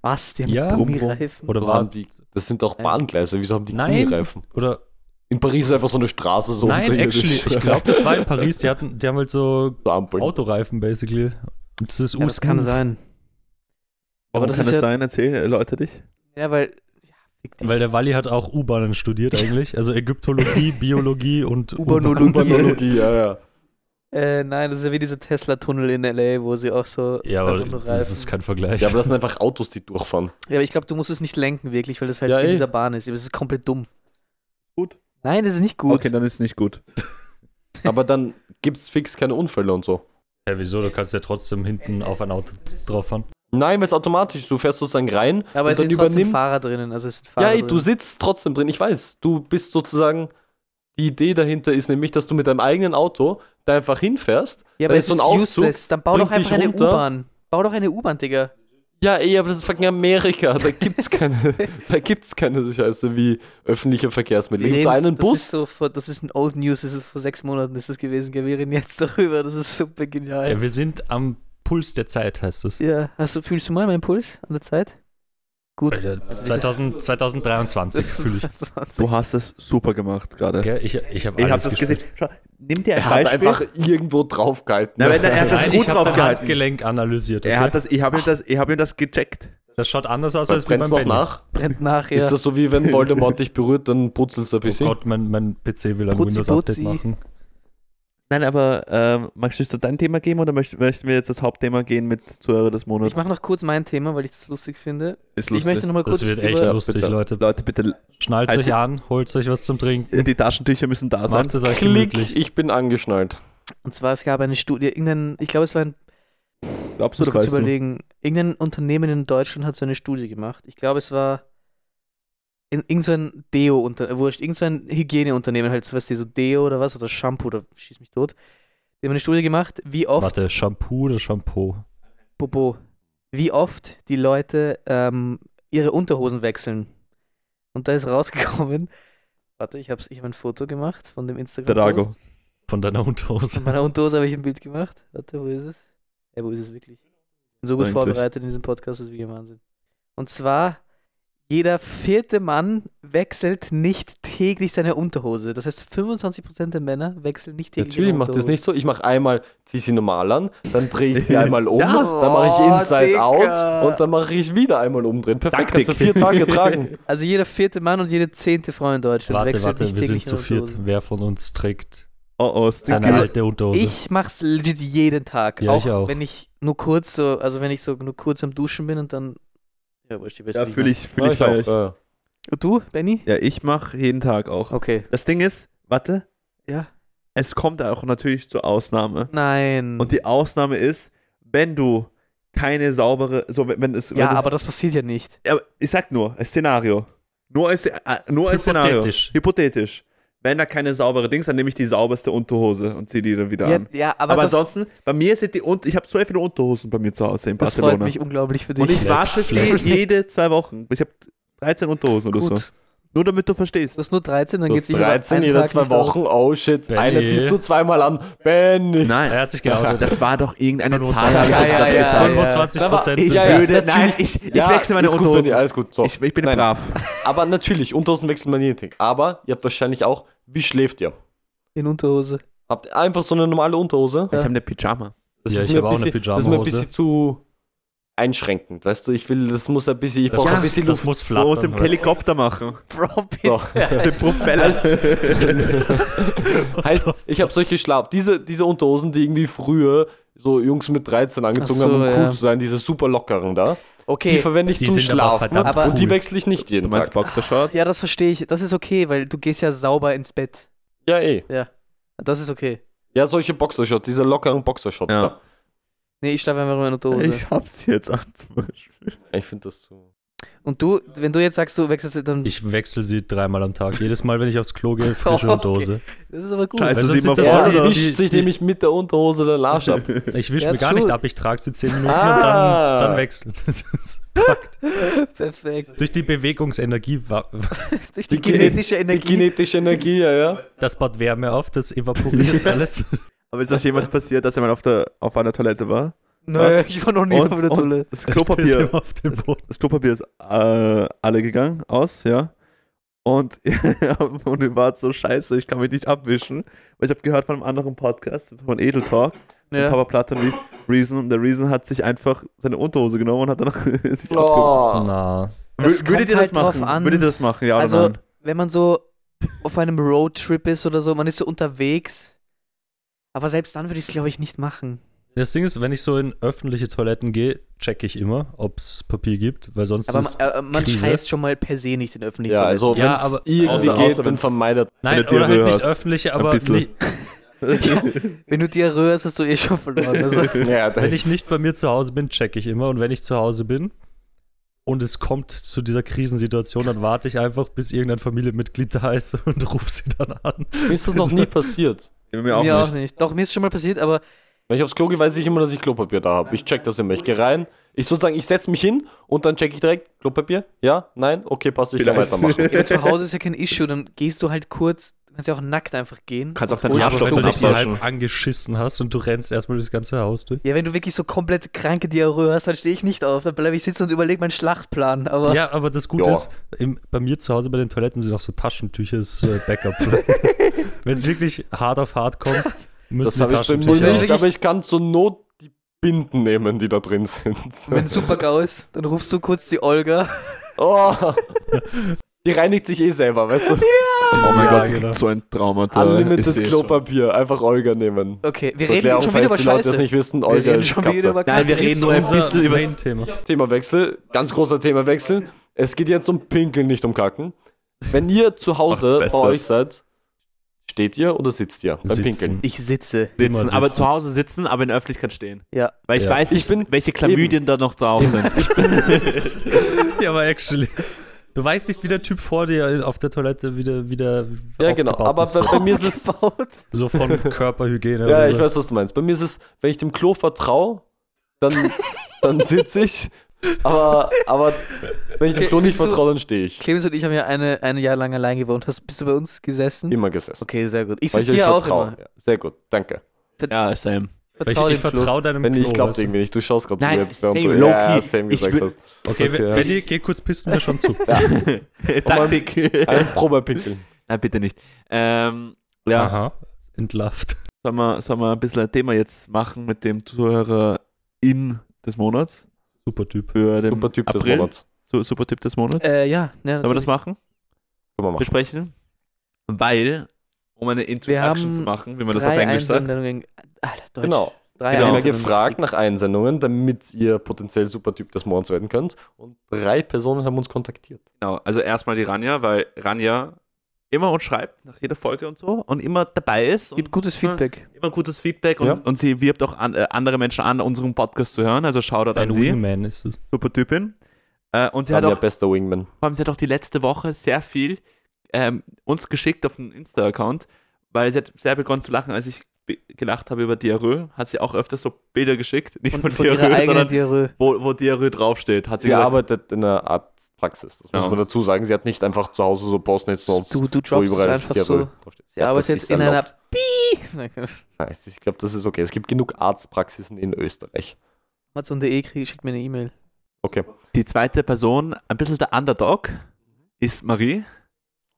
Was? Die haben Ja. Gummireifen? Oder Oder war waren die, das sind doch Nein. Bahngleise. Wieso haben die Nein. Gummireifen? Oder In Paris ist einfach so eine Straße so nein, unterirdisch. actually, ich glaube, das war in Paris. Die hatten, die haben halt so so. Autoreifen basically. Und das ist ja, das kann sein. Warum das kann das ja- sein? Erzähl, erläuter dich. Ja, weil. Weil der Walli hat auch U-Bahnen studiert eigentlich. Also Ägyptologie, Biologie und. Urbanologie, ja, ja. Äh, nein, das ist ja wie dieser Tesla-Tunnel in L.A., wo sie auch so. Ja, aber das Reifen- ist kein Vergleich. Ja, aber das sind einfach Autos, die durchfahren. Ja, aber ich glaube, du musst es nicht lenken, wirklich, weil das halt Ja, in eh. dieser Bahn ist. Aber es ist komplett dumm. Gut. Nein, das ist nicht gut. Okay, dann ist es nicht gut. Aber dann gibt es fix keine Unfälle und so. ja, wieso? Du kannst ja trotzdem hinten auf ein Auto drauf fahren. Nein, weil es automatisch, du fährst sozusagen rein aber und es dann sind trotzdem übernimmt. Fahrer drinnen. Also es sind Ja, Fahrer ey, drin. du sitzt trotzdem drin, ich weiß. Du bist sozusagen, die Idee dahinter ist nämlich, dass du mit deinem eigenen Auto da einfach hinfährst. Ja, da aber ist es so ein ist Aufzug, useless. Dann bau doch einfach eine. U-Bahn. Bau doch eine U-Bahn, Digga. Ja, ey, aber das ist fucking Amerika. Da gibt's keine, da gibt's keine Scheiße wie öffentliche Verkehrsmittel. Gibt so einen Das ist, Bus? so vor, das ist ein Old News, das ist vor sechs Monaten ist das gewesen. Wir reden jetzt darüber, das ist super genial. Ja, wir sind am Puls der Zeit, heißt es. Ja, hast du, fühlst du mal meinen Puls an der Zeit? Gut. Alter, 2000, 2023 fühle ich. Du hast es super gemacht gerade. Gell? Ich, ich habe alles das gesehen. Schau, nimm dir ein Er hat Beispiel. einfach irgendwo draufgehalten. Na, wenn er- hat das Nein, gut ich habe drauf sein gehalten. Handgelenk analysiert. Okay? er hat das, ich habe ihm, das- ich hab ihm das gecheckt. das schaut anders aus als brennt's beim noch Benny. nach? Brennt nach, ja. Ist das so wie wenn Voldemort dich berührt, dann brutzelst du ein Oh bisschen? Gott, mein, mein PC will ein Putzi, Windows-Update Putzi. machen. Nein, aber ähm, magst du dein Thema geben oder möcht, möchten wir jetzt das Hauptthema gehen mit Zuhörer des Monats? ich mache noch kurz mein Thema, weil ich das lustig finde. Ist Ich möchte nochmal kurz Das wird echt über, lustig, bitte. Leute. Leute, bitte, Schnallt Halt euch die- an, holt euch was zum Trinken. die Taschentücher müssen da sein. Macht es euch Klick, gemütlich. ich bin angeschnallt. Und zwar, es gab eine Studie, irgendein, ich glaube, es war ein, Glaubst du, kurz weißt du? überlegen, irgendein Unternehmen in Deutschland hat so eine Studie gemacht. Ich glaube, es war irgend so ein Deo, unter, wurscht, irgend so ein Hygieneunternehmen, halt, so was die so Deo oder was, oder Shampoo, oder schieß mich tot. Die haben eine Studie gemacht, wie oft, Warte, Shampoo oder Shampoo? Bobo, wie oft die Leute ähm, ihre Unterhosen wechseln. Und da ist rausgekommen, warte, ich habe ich hab ein Foto gemacht von dem instagram Drago. Von deiner Unterhose. Von meiner Unterhose habe ich ein Bild gemacht. Warte, wo ist es? Ja, wo ist es wirklich? Ich bin so gut Eigentlich. vorbereitet in diesem Podcast, das ist wie Wahnsinn. Und zwar, jeder vierte Mann wechselt nicht täglich seine Unterhose. Das heißt, 25% der Männer wechseln nicht täglich Natürlich ihre macht das nicht so. Ich mache einmal, ziehe sie normal an, dann drehe ich sie einmal um, Ja. dann mache Oh, ich Inside Digga. Out und dann mache ich wieder einmal umdrehen. Perfekt, Taktik. kannst du vier Tage tragen. Also jeder vierte Mann und jede zehnte Frau in Deutschland Warte, wechselt warte, nicht wir sind täglich zu viert. Wer von uns trägt Oh, oh, seine Sticky. alte Unterhose? Ich mach's legit jeden Tag. Ja, auch, ich auch. wenn ich nur kurz so, also wenn ich so nur kurz am Duschen bin und dann. Ja, wurscht, ich weiß Ja, fühle ich, fühl ich, ich ich. auch, ja. Und du, Benny? Ja, ich mache jeden Tag auch. Okay. Das Ding ist, warte, Ja. es kommt auch natürlich zur Ausnahme. Nein. Und die Ausnahme ist, wenn du keine saubere, so wenn, wenn es. wenn Ja, es, aber das passiert ja nicht. aber ich sag nur, ein Szenario. Nur ein, Sze- äh, nur ein Szenario. Hypothetisch. Hypothetisch. Wenn da keine saubere Dings, dann nehme ich die sauberste Unterhose und ziehe die dann wieder Ja, an. ja aber, Aber, das, ansonsten, bei mir sind die und ich habe so viele Unterhosen bei mir zu Hause in das freut Barcelona. mich unglaublich für dich. Und ich wasche sie jede zwei Wochen. Ich habe 13 Unterhosen oder Gut. so. Nur damit du verstehst. Du hast nur 13, dann geht es 13 jede zwei Wochen. Oh shit. Benny. Eine ziehst du zweimal an. Benny. Nein, Er hat sich geoutet. das war doch irgendeine 25. Zahl. Ja, jetzt ja, gerade ja, gesagt. ja. 25 Da war- Prozent Ich sind Ja, ja, würde, nein, ich, ich Ja, wechsle meine gut, Unterhosen. Benny, alles gut. So. ich, ich bin Nein. brav. Aber natürlich, Unterhosen wechselt man nicht. Aber ihr habt wahrscheinlich auch, wie schläft ihr? In Unterhose. Habt ihr einfach so eine normale Unterhose? Ich habe eine Pyjama. Das Ja, ist ich mir hab ein auch eine bisschen, das ist mir ein Pyjamahose. bisschen zu einschränkend. Weißt du, ich will, das muss ein bisschen, ich brauche ein bisschen das Luft. muss Man muss flattern. im Helikopter machen. Bro, bitte. Doch. Den Propeller. heißt, ich habe solche Schlaf, diese, diese Unterhosen, die irgendwie früher so Jungs mit 13 angezogen Ach so, haben, um cool ja. zu sein, diese super lockeren da. Die Okay, verwende ich Die zum sind aber Schlafen verdammt cool. und die wechsle ich nicht Du jeden meinst Tag. Boxershorts? ja, das verstehe ich. Das ist okay, weil du gehst ja sauber ins Bett. Ja, eh. Das ist okay. Ja, solche Boxershots, diese lockeren Boxershots Ja. da. Nee, ich schlafe einfach in meiner Unterhose. Ich hab's jetzt an zum Beispiel. Ich finde das so. Und du, wenn du jetzt sagst, du wechselst, dann. Ich wechsle sie dreimal am Tag. Jedes Mal, wenn ich aufs Klo gehe, frische Okay. Unterhose. das ist aber gut. Scheiße. Also das voll, so Ja, die- die wischt die- sich die- nämlich mit der Unterhose den Arsch ab. Ich wische mir gar nicht ab, ich trage sie 10 Minuten Ah. und dann, dann wechseln. Das. Perfekt. Durch die Bewegungsenergie, Durch die, Die kinetische Die Energie. kinetische Energie, ja, ja. das baut Wärme auf, das evaporiert alles. Aber ist euch jemals passiert, dass mal auf, der, auf einer Toilette war? Nö, ich war noch nie Und- auf der Toilette. Das Klopapier, immer auf den Boden. das Klopapier ist äh, alle gegangen, aus, ja. Und, und ihr wart so scheiße, ich kann mich nicht abwischen. Weil ich habe gehört von einem anderen Podcast, von Edel Talk, Ja. Papa Platte und Re- Reason. Und der Reason hat sich einfach seine Unterhose genommen und hat danach sich. Oh. Na, Das Wür- Würdet ihr das halt drauf machen? an. Würdet ihr das machen, ja Also, oder nein? wenn man so auf einem Roadtrip ist oder so, man ist so unterwegs. Aber selbst dann würde ich es, glaube ich, nicht machen. Das Ding ist, wenn ich so in öffentliche Toiletten gehe, checke ich immer, ob es Papier gibt, weil sonst Aber ist man, äh, man Krise. scheißt schon mal per se nicht in öffentlichen Ja, also Ja, wenn es aber- irgendwie Außer- geht, dann vermeidet. Nein, oder halt nicht öffentliche, Ein aber bisschen. nicht, Wenn du Diarrhoe hast, hast du eh schon verloren. Also, Ja, wenn ich nicht bei mir zu Hause bin, checke ich immer. Und wenn ich zu Hause bin und es kommt zu dieser Krisensituation, dann warte ich einfach, bis irgendein Familienmitglied da ist und rufe sie dann an. Mir ist das noch nie passiert. Mir mir auch nicht. Doch, mir ist schon mal passiert, aber Wenn ich aufs Klo gehe, weiß ich immer, dass ich Klopapier da habe. Ich check das immer. Ich gehe rein. Ich sozusagen, ich setze mich hin und dann check ich direkt Klopapier. Ja, nein, okay, passt, ich kann weitermachen. ja, zu Hause ist ja kein Issue, dann gehst du halt kurz, du kannst ja auch nackt einfach gehen. Kannst auch deinen Ja, das aber wenn du dich halb angeschissen hast und du rennst erstmal durchs ganze Haus durch. Ja, wenn du wirklich so komplett kranke Diarrhoe hast, dann stehe ich nicht auf. Dann bleibe ich sitzen und überlege meinen Schlachtplan. Aber Ja, aber das Gute Ja. ist, im, bei mir zu Hause bei den Toiletten sind auch so Taschentücher, ist äh, Backup. Wenn es wirklich hart auf hart kommt, Das müssen die habe ich bei mir Taschentücher nicht, aber ich kann zur Not die Binden nehmen, die da drin sind. wenn super GAU ist, dann rufst du kurz die Olga. Oh. Die reinigt sich eh selber, weißt du? Oh mein Ja, Gott, sie genau. so ein Trauma. da. Ich Unlimited seh schon. Klopapier, einfach Olga nehmen. Okay, wir reden Erklärung, schon wieder über die Leute das Scheiße. nicht wissen, Wir Olga reden ist schon wieder Katze. über Nein, wir reden nur ein bisschen über- Main-Thema. Themawechsel, ganz großer Themawechsel. Es geht jetzt um Pinkeln, nicht um Kacken. Wenn ihr zu Hause bei euch seid, steht ihr oder sitzt ihr beim Sitzen. Pinkeln? Ich sitze. Immer Sitzen, aber sitzen. zu Hause sitzen, aber in der Öffentlichkeit stehen. Ja. Weil ich Ja. weiß nicht, Ich bin- welche Chlamydien da noch drauf sind. Ja, aber actually. Du weißt nicht, wie der Typ vor dir auf der Toilette wieder, wieder Ja, genau. Aber ist. bei, so, bei mir ist es. So von Körperhygiene. Ja, oder ich so. weiß, was du meinst. Bei mir ist es, wenn ich dem Klo vertraue, dann, dann sitze ich. Aber, aber wenn ich dem Okay, Klo nicht vertraue, dann stehe ich. Clemens und ich haben ja eine, ein Jahr lang allein gewohnt. Hast, bist du bei uns gesessen? Immer gesessen. Okay, sehr gut. Ich ich sitze hier auch vertraue. immer. Ja, sehr gut, danke. ja, Sam. Weil ich, Vertrau ich Klo. vertraue deinem Wenn Klo. ich glaube irgendwie nicht. Du schaust gerade Nein, jetzt, während same, du ja, key. Sam Ich gesagt will- hast. Okay, Okay, ja. Benny, geh kurz pisten, mir schon zu. Taktik. Ein Probepinkeln. Nein, bitte nicht. Ähm, ja, Aha, entlarvt. sollen wir, sollen wir ein bisschen ein Thema jetzt machen mit dem Zuhörer in des Monats? Super Typ. Für den Super Typ des April. Monats. Su super Typ des Monats. Äh, ja. ja Sollen wir das machen? Können wir machen. Besprechen? Weil, um eine Introduction zu machen, wie man das auf Englisch sagt. Einsendungen. Alter, Deutsch. Genau. Drei Wir haben ja Einsendungen gefragt nach Einsendungen, damit ihr potenziell Supertyp des Monats werden könnt. Und drei Personen haben uns kontaktiert. Genau, also erstmal die Ranja, weil Ranja immer uns schreibt nach jeder Folge und so und immer dabei ist und Gibt gutes Feedback. immer gutes Feedback und, Ja. und sie wirbt auch an, äh, andere Menschen an, unseren Podcast zu hören. Also Shoutout an Ein sie. Wingman ist es. Super Typin. Äh, und sie hat auch beste Wingman. vor allem, sie hat auch die letzte Woche sehr viel ähm, uns geschickt auf den Insta-Account, weil sie hat sehr begonnen zu lachen, als ich gelacht habe über Diarrhoe, hat sie auch öfter so Bilder geschickt, nicht Und von, von Diarrhoe, sondern Diarrhoe. wo, wo Diarrhoe draufsteht. Hat sie Sie arbeitet in einer Arztpraxis. Das muss Ja. man dazu sagen. Sie hat nicht einfach zu Hause so Postnets Notes, Du, du wo droppst es überall einfach Diarrhoe so. draufsteht. Sie arbeitet ist in einer erlaubt. Pi. Nice. Ich glaube, das ist okay. Es gibt genug Arztpraxisen in Österreich. Amazon.de schickt mir eine E-Mail. Okay. die zweite Person, ein bisschen der Underdog, ist Marie.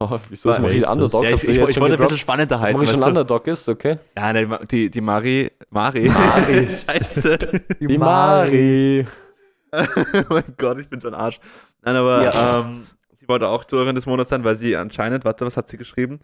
Oh, wieso ist Marie? Underdog? ja, ich, ich, ich wollte ein bisschen spannender halten. Marie schon du? Underdog ist, okay. Ja, nein, die, die Mari. Mari. Mari. Scheiße. Die Mari. oh mein Gott, ich bin so ein Arsch. Nein, aber Ja. ähm, sie wollte auch Tourerin des Monats sein, weil sie anscheinend, warte, was hat sie geschrieben?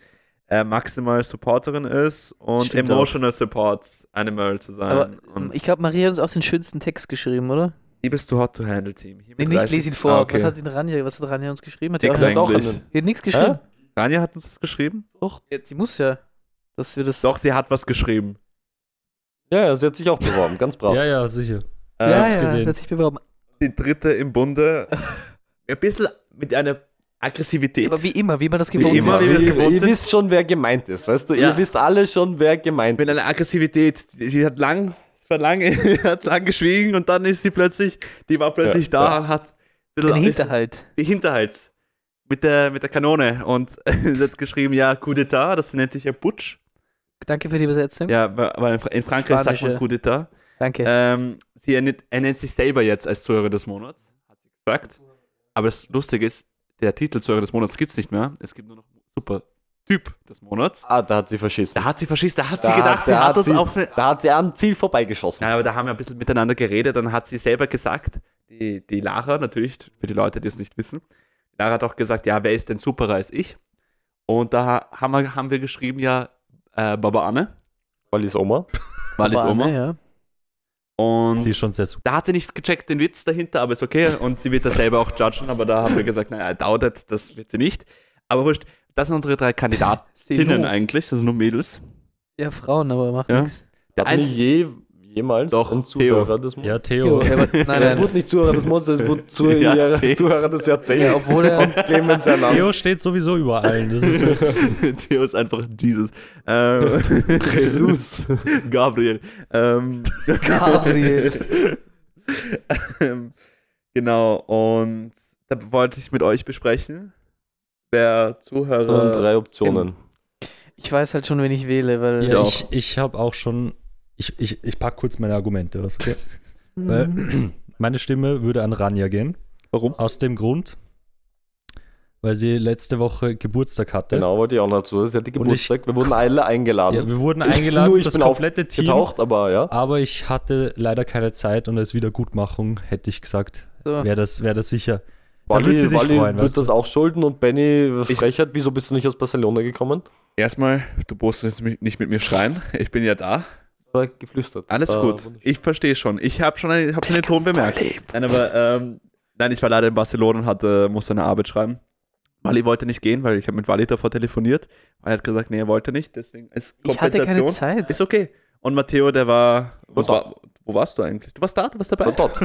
Äh, maximal Supporterin ist und Stimmt Emotional Support Animal zu sein. Aber ich glaube, Maria hat uns auch den schönsten Text geschrieben, oder? Liebes to hot to handle Team. Nee, nicht, lese ihn vor. Ah, okay. Was hat Ranja, was hat Ranja uns geschrieben? Hat die, Nix auch, hat auch einen. die hat nichts geschrieben. Rania hat uns das geschrieben? Ja, sie muss ja. Dass wir das. Doch, sie hat was geschrieben. Ja, ja, sie hat sich auch beworben. Ganz brav. Ja, ja, sicher. Äh, ja, ja, gesehen. hat sich beworben. Die dritte im Bunde. Ein bisschen mit einer Aggressivität. Aber wie immer, wie man das Wie gewohnt immer, ist. wie wir ihr, gewohnt ihr sind. wisst schon, wer gemeint ist, weißt du? Ja. Ihr wisst alle schon, wer gemeint mit ist. einer Aggressivität. Sie hat lang, war lange, hat lang geschwiegen und dann ist sie plötzlich, die war plötzlich Ja, da ja. und hat Ein Hinterhalt. die Hinterhalt mit der, mit der Kanone und sie hat geschrieben, ja, Coup d'etat, das nennt sich ja Putsch. Danke für die Übersetzung. Ja, weil in Fra- in Frankreich sagt man Spanische. Coup d'etat. Danke. Ähm, sie er, nennt- er nennt sich selber jetzt als Zuhörer des Monats, hat sie gesagt. Aber das Lustige ist, der Titel Zuhörer des Monats gibt es nicht mehr. Es gibt nur noch Super Typ des Monats. Ah, da hat sie verschissen. Da hat sie verschissen, da hat Da sie gedacht, hat- sie hat hat das sie- auf eine, Da hat sie am Ziel vorbeigeschossen. Ja, aber da haben wir ein bisschen miteinander geredet. Dann hat sie selber gesagt, die, die Lara, natürlich, für die Leute, die es nicht wissen, Lara hat auch gesagt, ja, wer ist denn superer als ich? Und da haben wir, haben wir geschrieben, ja, äh, Baba Anne, Wallis Oma. Wallis Oma. ne, ja. Und Die ist schon sehr super. da hat sie nicht gecheckt den Witz dahinter, aber ist okay. Und sie wird das selber auch judgen, aber da haben wir gesagt, naja, it, das wird sie nicht. Aber wurscht, das sind unsere drei Kandidatinnen eigentlich, das sind nur Mädels. Ja, Frauen, aber macht Ja. nichts. Der Hatten je, jemals Doch, Theo. Zuhörer des Monats? Ja, Jo, Theo. aber, nein, Er nein. wurde nicht Zuhörer des Monats, er wurde Zuhörer, Jahrzehnts. Zuhörer des Jahrzehnts. Ja, obwohl er- Clemens ernannt. Theo steht sowieso über allen. Das ist wirklich Theo ist einfach Jesus. Ähm, Jesus. Gabriel. Ähm, Gabriel. ähm, genau, und da wollte ich mit euch besprechen, Und Zuhörer. drei Optionen. Ich weiß halt schon, wen ich wähle, weil. Ja, ich, ich habe auch schon. Ich, ich, ich packe kurz meine Argumente aus. Okay? Weil Mhm. meine Stimme würde an Ranja gehen. Warum? Aus dem Grund, weil sie letzte Woche Geburtstag hatte. Genau, wollte ich auch noch dazu. Sie hatte Und Geburtstag. Wir wurden alle eingeladen. Ja, wir wurden Ich- eingeladen, nur ich das bin komplette Team. Getaucht, aber ja. Aber ich hatte leider keine Zeit und als Wiedergutmachung hätte ich gesagt, So. wäre das, wär das sicher. Da Wally, wird sie sich Wally freuen, wird weißt du? das auch schulden und Benny Frechheit. Wieso bist du nicht aus Barcelona gekommen? Erstmal, du musst jetzt nicht mit mir schreien. Ich bin ja da. War geflüstert. Alles Ah, gut. Ich verstehe schon. Ich habe schon, einen- hab schon den Ton bemerkt. Nein, aber ähm, nein, ich war leider in Barcelona und hatte, musste eine Arbeit schreiben. Wally wollte nicht gehen, weil ich habe mit Wally davor telefoniert. Er hat gesagt, nee, er wollte nicht. Deswegen als Ich hatte keine Zeit. Ist okay. Und Matteo, der war. Was War war wo warst du eigentlich? Du warst da, du warst dabei. War dort.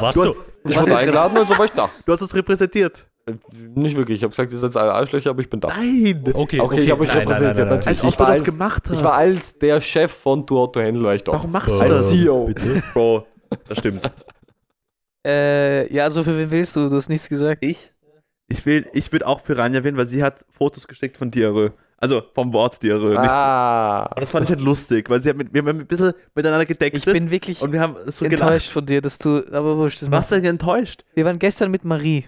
Warst du- du? Ich wurde eingeladen, also war ich da. Du hast es repräsentiert. Äh, Nicht wirklich. Ich habe gesagt, ihr seid alle Arschlöcher, aber ich bin da. Nein! Okay, Okay, ich hab euch Nein, repräsentiert, nein, nein, natürlich. Als ob Ich du war das als- gemacht hast. Ich war als der Chef von Tour Auto Handle, war ich da. Warum machst du nein. Als das? CEO. Bitte? Bro, das stimmt. Äh, ja, also für wen willst du? Du hast nichts gesagt. Ich? Ich will, ich würde auch für Ranja wählen, weil sie hat Fotos geschickt von Diarrhoe. Also vom Wort Diarrhoe. Nicht. Ah. Und das fand ich halt lustig, weil sie hat mit, wir haben ein bisschen miteinander Ich getextet bin wirklich und wir haben so enttäuscht gelacht. von dir, dass du. Aber wurscht, das du denn enttäuscht? Wir waren gestern mit Marie.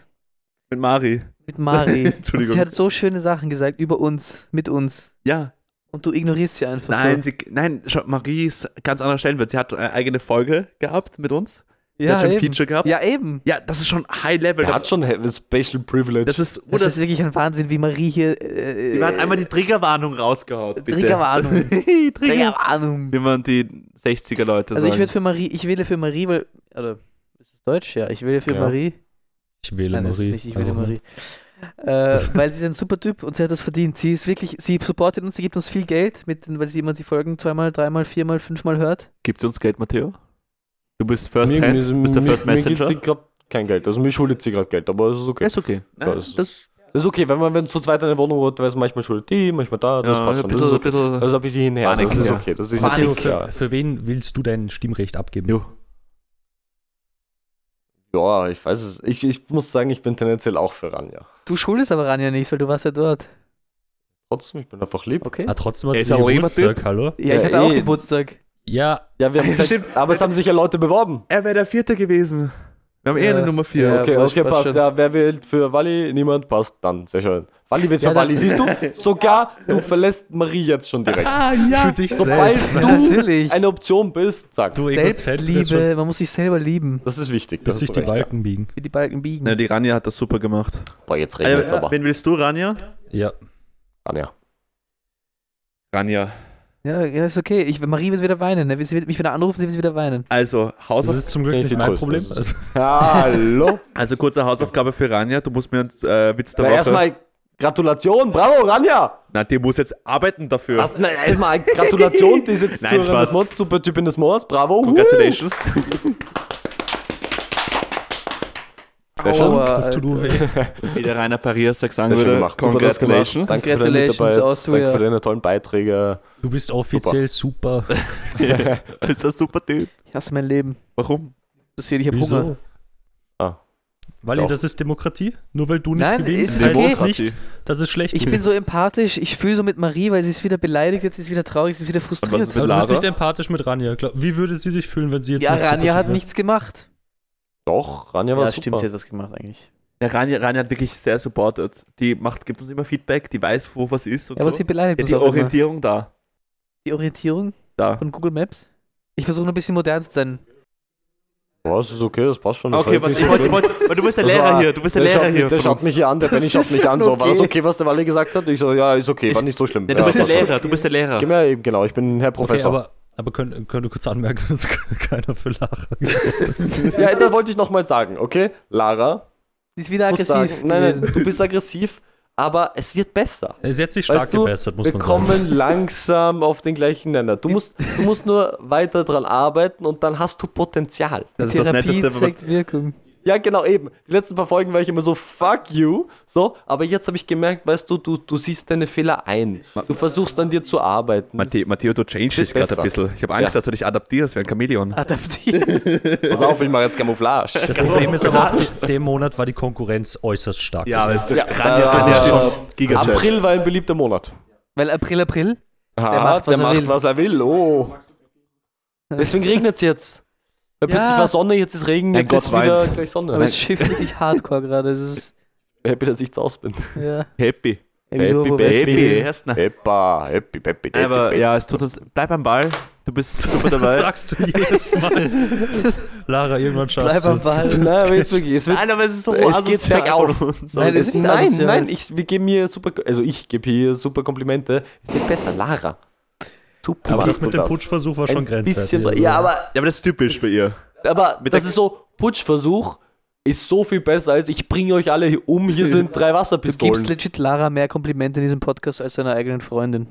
Mit Mari. Mit Mari. und Entschuldigung. sie hat so schöne Sachen gesagt über uns, mit uns. Ja. Und du ignorierst sie einfach Nein, so. sie, nein, schau, Marie ist ganz anderer Stellenwert. Sie hat eine eigene Folge gehabt mit uns. Ja, hat schon eben. Feature gehabt. ja, eben. Ja, das ist schon High Level. Er hat schon Special Privilege. das ist, Das oder ist wirklich ein Wahnsinn, wie Marie hier. Äh, sie hat einmal die Triggerwarnung rausgehaut. Bitte. Triggerwarnung. Trigger. Triggerwarnung. Wie man die 60er Leute Also ich sagen. würde für Marie, ich wähle für Marie, weil. Oder ist es Deutsch? Ja, ich wähle für Ja. Marie. Ich wähle Nein, Marie. nicht, ich wähle Marie. Äh, weil sie ist ein super Typ und sie hat das verdient. Sie ist wirklich, sie supportet uns, sie gibt uns viel Geld, mit, weil sie immer die Folgen zweimal, dreimal, viermal, fünfmal hört. Gibt sie uns Geld, Matteo? Du bist First mir, Hand, mir, bist der mir, First mir gibt Messenger. sie gerade kein Geld. Also mir schuldet sie gerade Geld, aber es ist okay. ist okay. Ja, Ja, das- das, Das ist okay, wenn man wenn zu zweit eine Wohnung hat, weiß manchmal schuldet die, manchmal da, das ja, passt ein schon. Das bisschen, ist okay. Also ein bisschen hinher, Panik, das ist ja. okay. Das ist Panik. für, für wen willst du dein Stimmrecht abgeben? Jo. Ja, ich weiß es. Ich, ich muss sagen, ich bin tendenziell auch für Ranja. Du schuldest aber Ranja nichts, weil du warst ja dort. Trotzdem, ich bin einfach lieb. Okay. Ah, trotzdem hat Er sie ist auch immer Geburtstag, hallo? Ja, ich hatte auch eh. Geburtstag. Ja, Ja, wir haben Ja, gesagt, stimmt. aber es haben sich ja Leute beworben. Er wäre der Vierte gewesen. Wir haben eh Ja. eine Nummer vier. Ja, Okay, passt, okay, passt passt. schon. Ja, wer wählt für Wally? Niemand, passt dann. Sehr schön. Wally wird Ja, für Wally. Siehst du? Sogar du verlässt Marie jetzt schon direkt. Ah, ja. für dich Sobald selbst. du Natürlich. eine Option bist, sag. Du Selbstliebe, man muss sich selber lieben. Das ist wichtig. bis das sich die Balken biegen. Wie die Balken biegen. Na, die Rania hat das super gemacht. Ja. Boah, jetzt reden wir jetzt Äh, aber. wen willst du, Rania? Ja. Anja. Rania. Ja, ja, ist okay. Ich, Marie wird wieder weinen. Ne? Sie wird mich wieder anrufen, sie wird wieder weinen. Also, Das Hausauf ist zum Glück nicht mein Problem. das Also, Hallo. also kurze Hausaufgabe für Rania. Du musst mir einen äh, Witz der Na, Woche... erstmal Gratulation. Bravo, Ranja. Na, die muss jetzt arbeiten dafür. Was, na, erstmal Gratulation. Die ist jetzt Nein, Spaß. des Monats, Supertypin des Monats. Bravo. Congratulations. Aua, das tut nur weh. Wie der Rainer Parias sagen würde. gemacht. Super das. Congratulations. Danke für deine Mitarbeit. Danke für deine tollen Beiträge. Du bist offiziell super. Du bist ein super Typ. Ich hasse mein Leben. Warum? Du siehst, ich habe Wieso? Hunger. Ah. Wally, das ist Demokratie? Nur weil du nicht Nein, gewinnst, ist heißt okay. es nicht, dass es schlecht Ich bin so empathisch, ich fühle so mit Marie, weil sie ist wieder beleidigt, jetzt ist sie wieder traurig, sie ist wieder frustriert. Aber du bist nicht empathisch mit Rania. Wie würde sie sich fühlen, wenn sie jetzt Ja, Supertyp hat nichts gemacht. Doch, Ranja war Ja, super. stimmt, sie hat was gemacht eigentlich. Ja, Rania, Rania hat wirklich sehr supported. Die macht, gibt uns immer Feedback, die weiß, wo was ist und Ja, aber so. sie beleidigt Ja, die auch immer. Orientierung da. Die Orientierung Da. von Google Maps. Ich versuche nur ein bisschen modern zu sein. Ja, das ist okay, das passt schon. Das Okay, was ich wollte, wollte, weil du bist der Das Lehrer war- hier, du bist der, der Lehrer schaut, hier. der schaut mich hier an, der Benny schaut mich an. So, war das okay. okay, was der Wally gesagt hat? Ich so, ja, ist okay, war nicht so schlimm. Ja, du ja, bist der. Lehrer, du bist der Lehrer. Gib mir eben, genau, ich bin Herr Okay, Professor. aber, aber können, können du kurz anmerken, dass keiner für Lara ja, da wollte ich nochmal sagen, okay? Lara, Sie ist wieder aggressiv. sagen, nein, nein, du bist aggressiv, aber es wird besser. Es hat sich stark Weißt du, gebessert, muss Wir man sagen. kommen langsam auf den gleichen Nenner. Du musst, du musst nur weiter dran arbeiten und dann hast du Potenzial. Das ist das Netteste, wenn man, zeigt Wirkung. Ja, genau, eben. Die letzten paar Folgen war ich immer so, fuck you. So, aber jetzt habe ich gemerkt, weißt du, du, du siehst deine Fehler ein. Du versuchst an dir zu arbeiten. Matteo, Matteo, du changest dich gerade ein bisschen. Ich habe Angst, Ja. dass du dich adaptierst wie ein Chamäleon. Adaptiert. Pass auf, ich mache jetzt Camouflage. Das Problem ist aber, in dem Monat war die Konkurrenz äußerst stark. Ja, das ist Ja, Rania, äh. April war ein beliebter Monat. Weil April, April. Aha, macht, was der er macht, will. was er will. Oh. Deswegen regnet es jetzt. Weil Ja. plötzlich war Sonne, jetzt ist Regen, jetzt Gott ist wieder weint. gleich Sonne. Aber es schifft wirklich hardcore gerade. Es ist, Happy, dass ich zu Hause bin. ja. Happy. Happy wärst du Baby. Heppa, happy, happy, happy. Aber happy. ja, es tut uns. Bleib am Ball. Du bist super Das dabei. sagst du jedes Mal. Lara, irgendwann schaffst Bleib du am es. Ball. Nein, aber jetzt wirklich, es wird Nein, aber es ist so Es geht asozial bergauf. Nein, Es das ist nicht nein, nein, ich, wir geben mir super, also ich gebe hier super Komplimente. Es wird besser, Lara. Super, Aber das mit du dem Putschversuch war schon grenzwertig. bisschen, also. ja, aber, Ja, aber das ist typisch bei ihr. aber Mit das ist so, Putschversuch ist so viel besser als ich bringe euch alle hier um, hier sind drei Du Wasserpistolen. gibst legit Lara mehr Komplimente in diesem Podcast als deiner eigenen Freundin.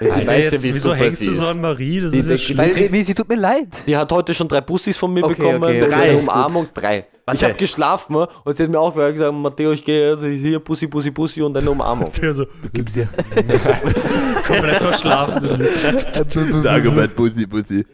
Ich Alter, weiß ja, jetzt, wie wieso hängst sie du so an Marie? Das Die- ist ja schlimm. Weil, wie, sie tut mir leid. Die hat heute schon drei Bussis von mir Okay, bekommen, okay, okay, ist Umarmung, drei. Warte. Ich habe geschlafen und sie hat mir auch gesagt, Matteo, ich gehe also hier, Bussi, Bussi, Bussi und eine Umarmung. Der so, Gib's ihr. komplett verschlafen. Dagobert, Bussi, Bussi.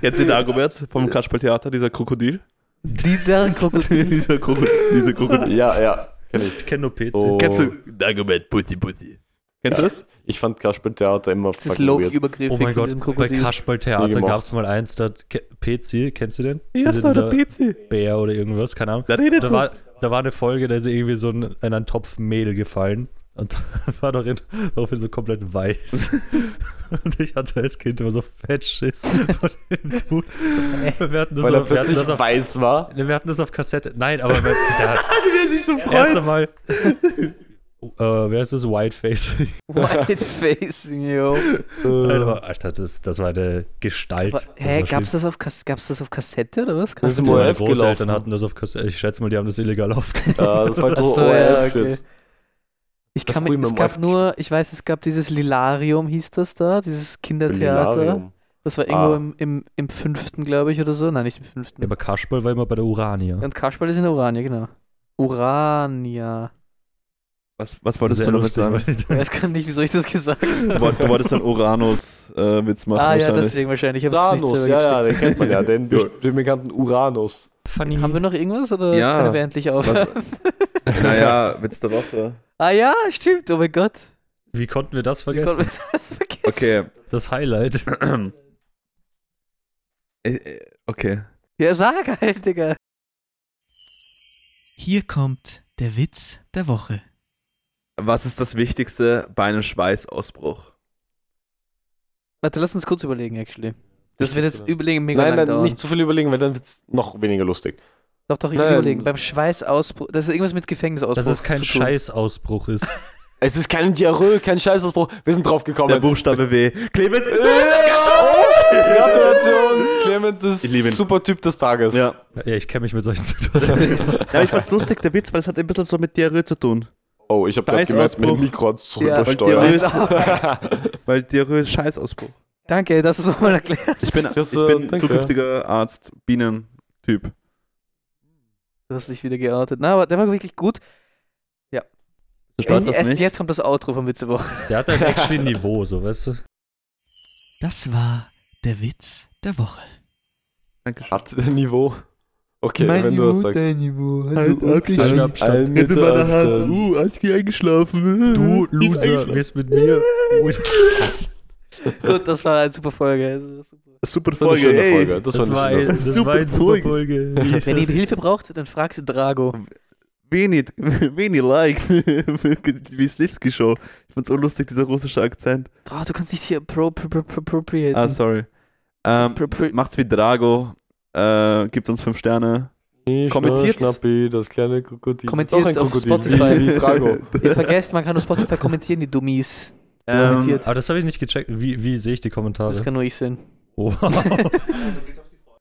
Kennst du Dagobert vom Kasperltheater, dieser Krokodil? Dieser Krokodil. dieser Krokodil. Dieser Krokodil. ja, ja, kenn ich. Ich kenne nur PC. Oh. Kennst du Dagobert, Bussi, Bussi? Kennst du das? Ich fand Kasperltheater immer Das ist fucking low weird. übergriffig Oh mein Gott, bei. Kasperl-Theater gab es mal eins, da PC, kennst du den? Ja, ist doch der PC. Bär oder irgendwas, keine Ahnung. Da redet Da war, da war eine Folge, da ist irgendwie so ein, in einen Topf Mehl gefallen und war darin, daraufhin so komplett weiß. Und ich hatte als Kind immer so Fettschiss von dem Dude. Wir hatten das, Weil er auf, wir hatten plötzlich das auf, weiß war. wir hatten das auf Kassette. Nein, aber wir- der hat so erst freut. Einmal wer ist das? Whiteface. White Facing, yo. Alter, Alter das, das war eine Gestalt. Aber, hä, gab's schlimm. das, auf Kas gab's das auf Kassette oder was? Das ist im ORF Großeltern gelaufen. hatten das auf Kassette. Ich schätze mal, die haben das illegal aufgenommen. Ja, das war so ja, okay. ORF-Shit. Ich Das kann mich, es gab nur, ich weiß, es gab dieses Lilarium, hieß das da, dieses Kindertheater. Lilarium. Das war irgendwo Ah. im, im, im fünften, glaube ich, oder so. Nein, nicht im fünften. Ja, aber Kasperl war immer bei der Urania. Und Kasperl ist in der Urania, genau. Urania. Was, was wolltest Sehr du damit sagen? Ich weiß gar nicht, wieso ich das gesagt Du habe. du wolltest einen Uranus-Witz machen Ah ja, deswegen wahrscheinlich. Ich Uranus, ja, ja, den kennt man ja, den, den bekannten Uranus. Funny. Haben wir noch irgendwas oder Ja. können wir endlich aufhören? Naja, Witz der Woche. ah ja, stimmt, oh mein Gott. Wie konnten wir das Wie konnten vergessen? wir das vergessen? Okay. Das Highlight. Äh, äh, okay. Ja, sag halt, Digga. Hier kommt der Witz der Woche. Was ist das Wichtigste bei einem Schweißausbruch? Warte, lass uns kurz überlegen, actually. Das wird jetzt oder? überlegen mega Nein, lang nein, dauern. nicht zu viel überlegen, weil dann wird es noch weniger lustig. Doch, doch, ich Nein. will überlegen. Beim Schweißausbruch, das ist irgendwas mit Gefängnisausbruch Dass es kein zu tun. Scheißausbruch ist. Es ist kein Diarrhoe, kein Scheißausbruch. Wir sind drauf gekommen. Der Buchstabe W. Clemens, du Gratulation! Clemens ist Ich liebe ihn. super Typ des Tages. Ja. Ja, ich kenne mich mit solchen Situationen. ja, ich fand's lustig, der Witz, weil es hat ein bisschen so mit Diarrhoe zu tun. Oh, ich habe gerade gemerkt, mein. Mikro hat so Ja, weil übersteuert. Weil Diarrhoe ist Scheißausbruch. Danke, dass du es nochmal erklärst. Ich bin, Das, ich bin danke. zukünftiger Arzt, Bienentyp. Du hast dich wieder geoutet. Na, aber der war wirklich gut. Bist du stolz auf Erst mich? jetzt kommt das Outro vom Witz der Woche. Der hat ein actually Niveau, so weißt du. Das war der Witz der Woche. Dankeschön. Hat der Niveau. Okay, wenn du das sagst. Halt, halt, Halt Abstand. Ein Hätte meine Hand. Abstand. Uh, ich eingeschlafen. Du Loser wirst mit mir. Gut, das war eine super Folge. Super. Super Das war eine Folge. Folge. Das, Das, war eine das Super war eine super Folge. Folge. Wenn ihr Hilfe braucht, dann fragt Drago. Wenig, wenig like. Wie Slipski Show. Ich fand's unlustig, dieser russische Akzent. Oh, du kannst nicht hier pro, pro, pro, pro, appropriaten. Ah, sorry. Ähm, macht's wie Drago. Äh, gibt uns fünf Sterne. Schna- Kommentiert's. Schnappi, das kleine Krokodil. Auch ein auf Krokodil, Spotify. Wie Drago. Ihr vergesst, man kann auf Spotify kommentieren, die Dummies. Ähm, Kommentiert. Aber das habe ich nicht gecheckt. Wie, wie sehe ich die Kommentare? Das kann nur ich sehen. Wow.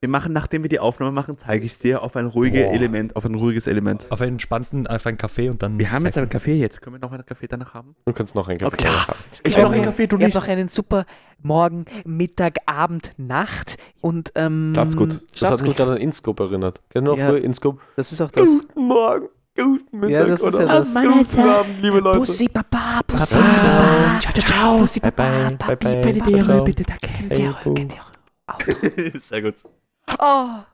wir machen, nachdem wir die Aufnahme machen, zeige ich dir auf ein ruhiges Boah. Element, auf ein ruhiges Element. auf einen entspannten, auf einen Kaffee und dann. Wir haben jetzt einen Kaffee jetzt. Können wir noch einen Kaffee danach haben? Du kannst noch einen Kaffee Okay. haben. Ich hab noch einen Kaffee, du Ihr habt nicht. noch einen super Morgen, Mittag, Abend, Nacht und ähm. Schlaf's gut. Das hat Schlaf's mich gut. gerade an Inscope erinnert. Kennt ihr noch Ja. früher Inscope? Das ist auch das. Guten Morgen, guten Mittag Ja, das ist oder ja das. guten Abend, liebe Leute. Bussi, Papa, Bussi, Papa, ciao, ciao, ciao. Bussi, Bye, Papa, bye, Papi, bye, bye. bitte bitte, danke. Kennt ihr, ihr. Sehr gut. Oh.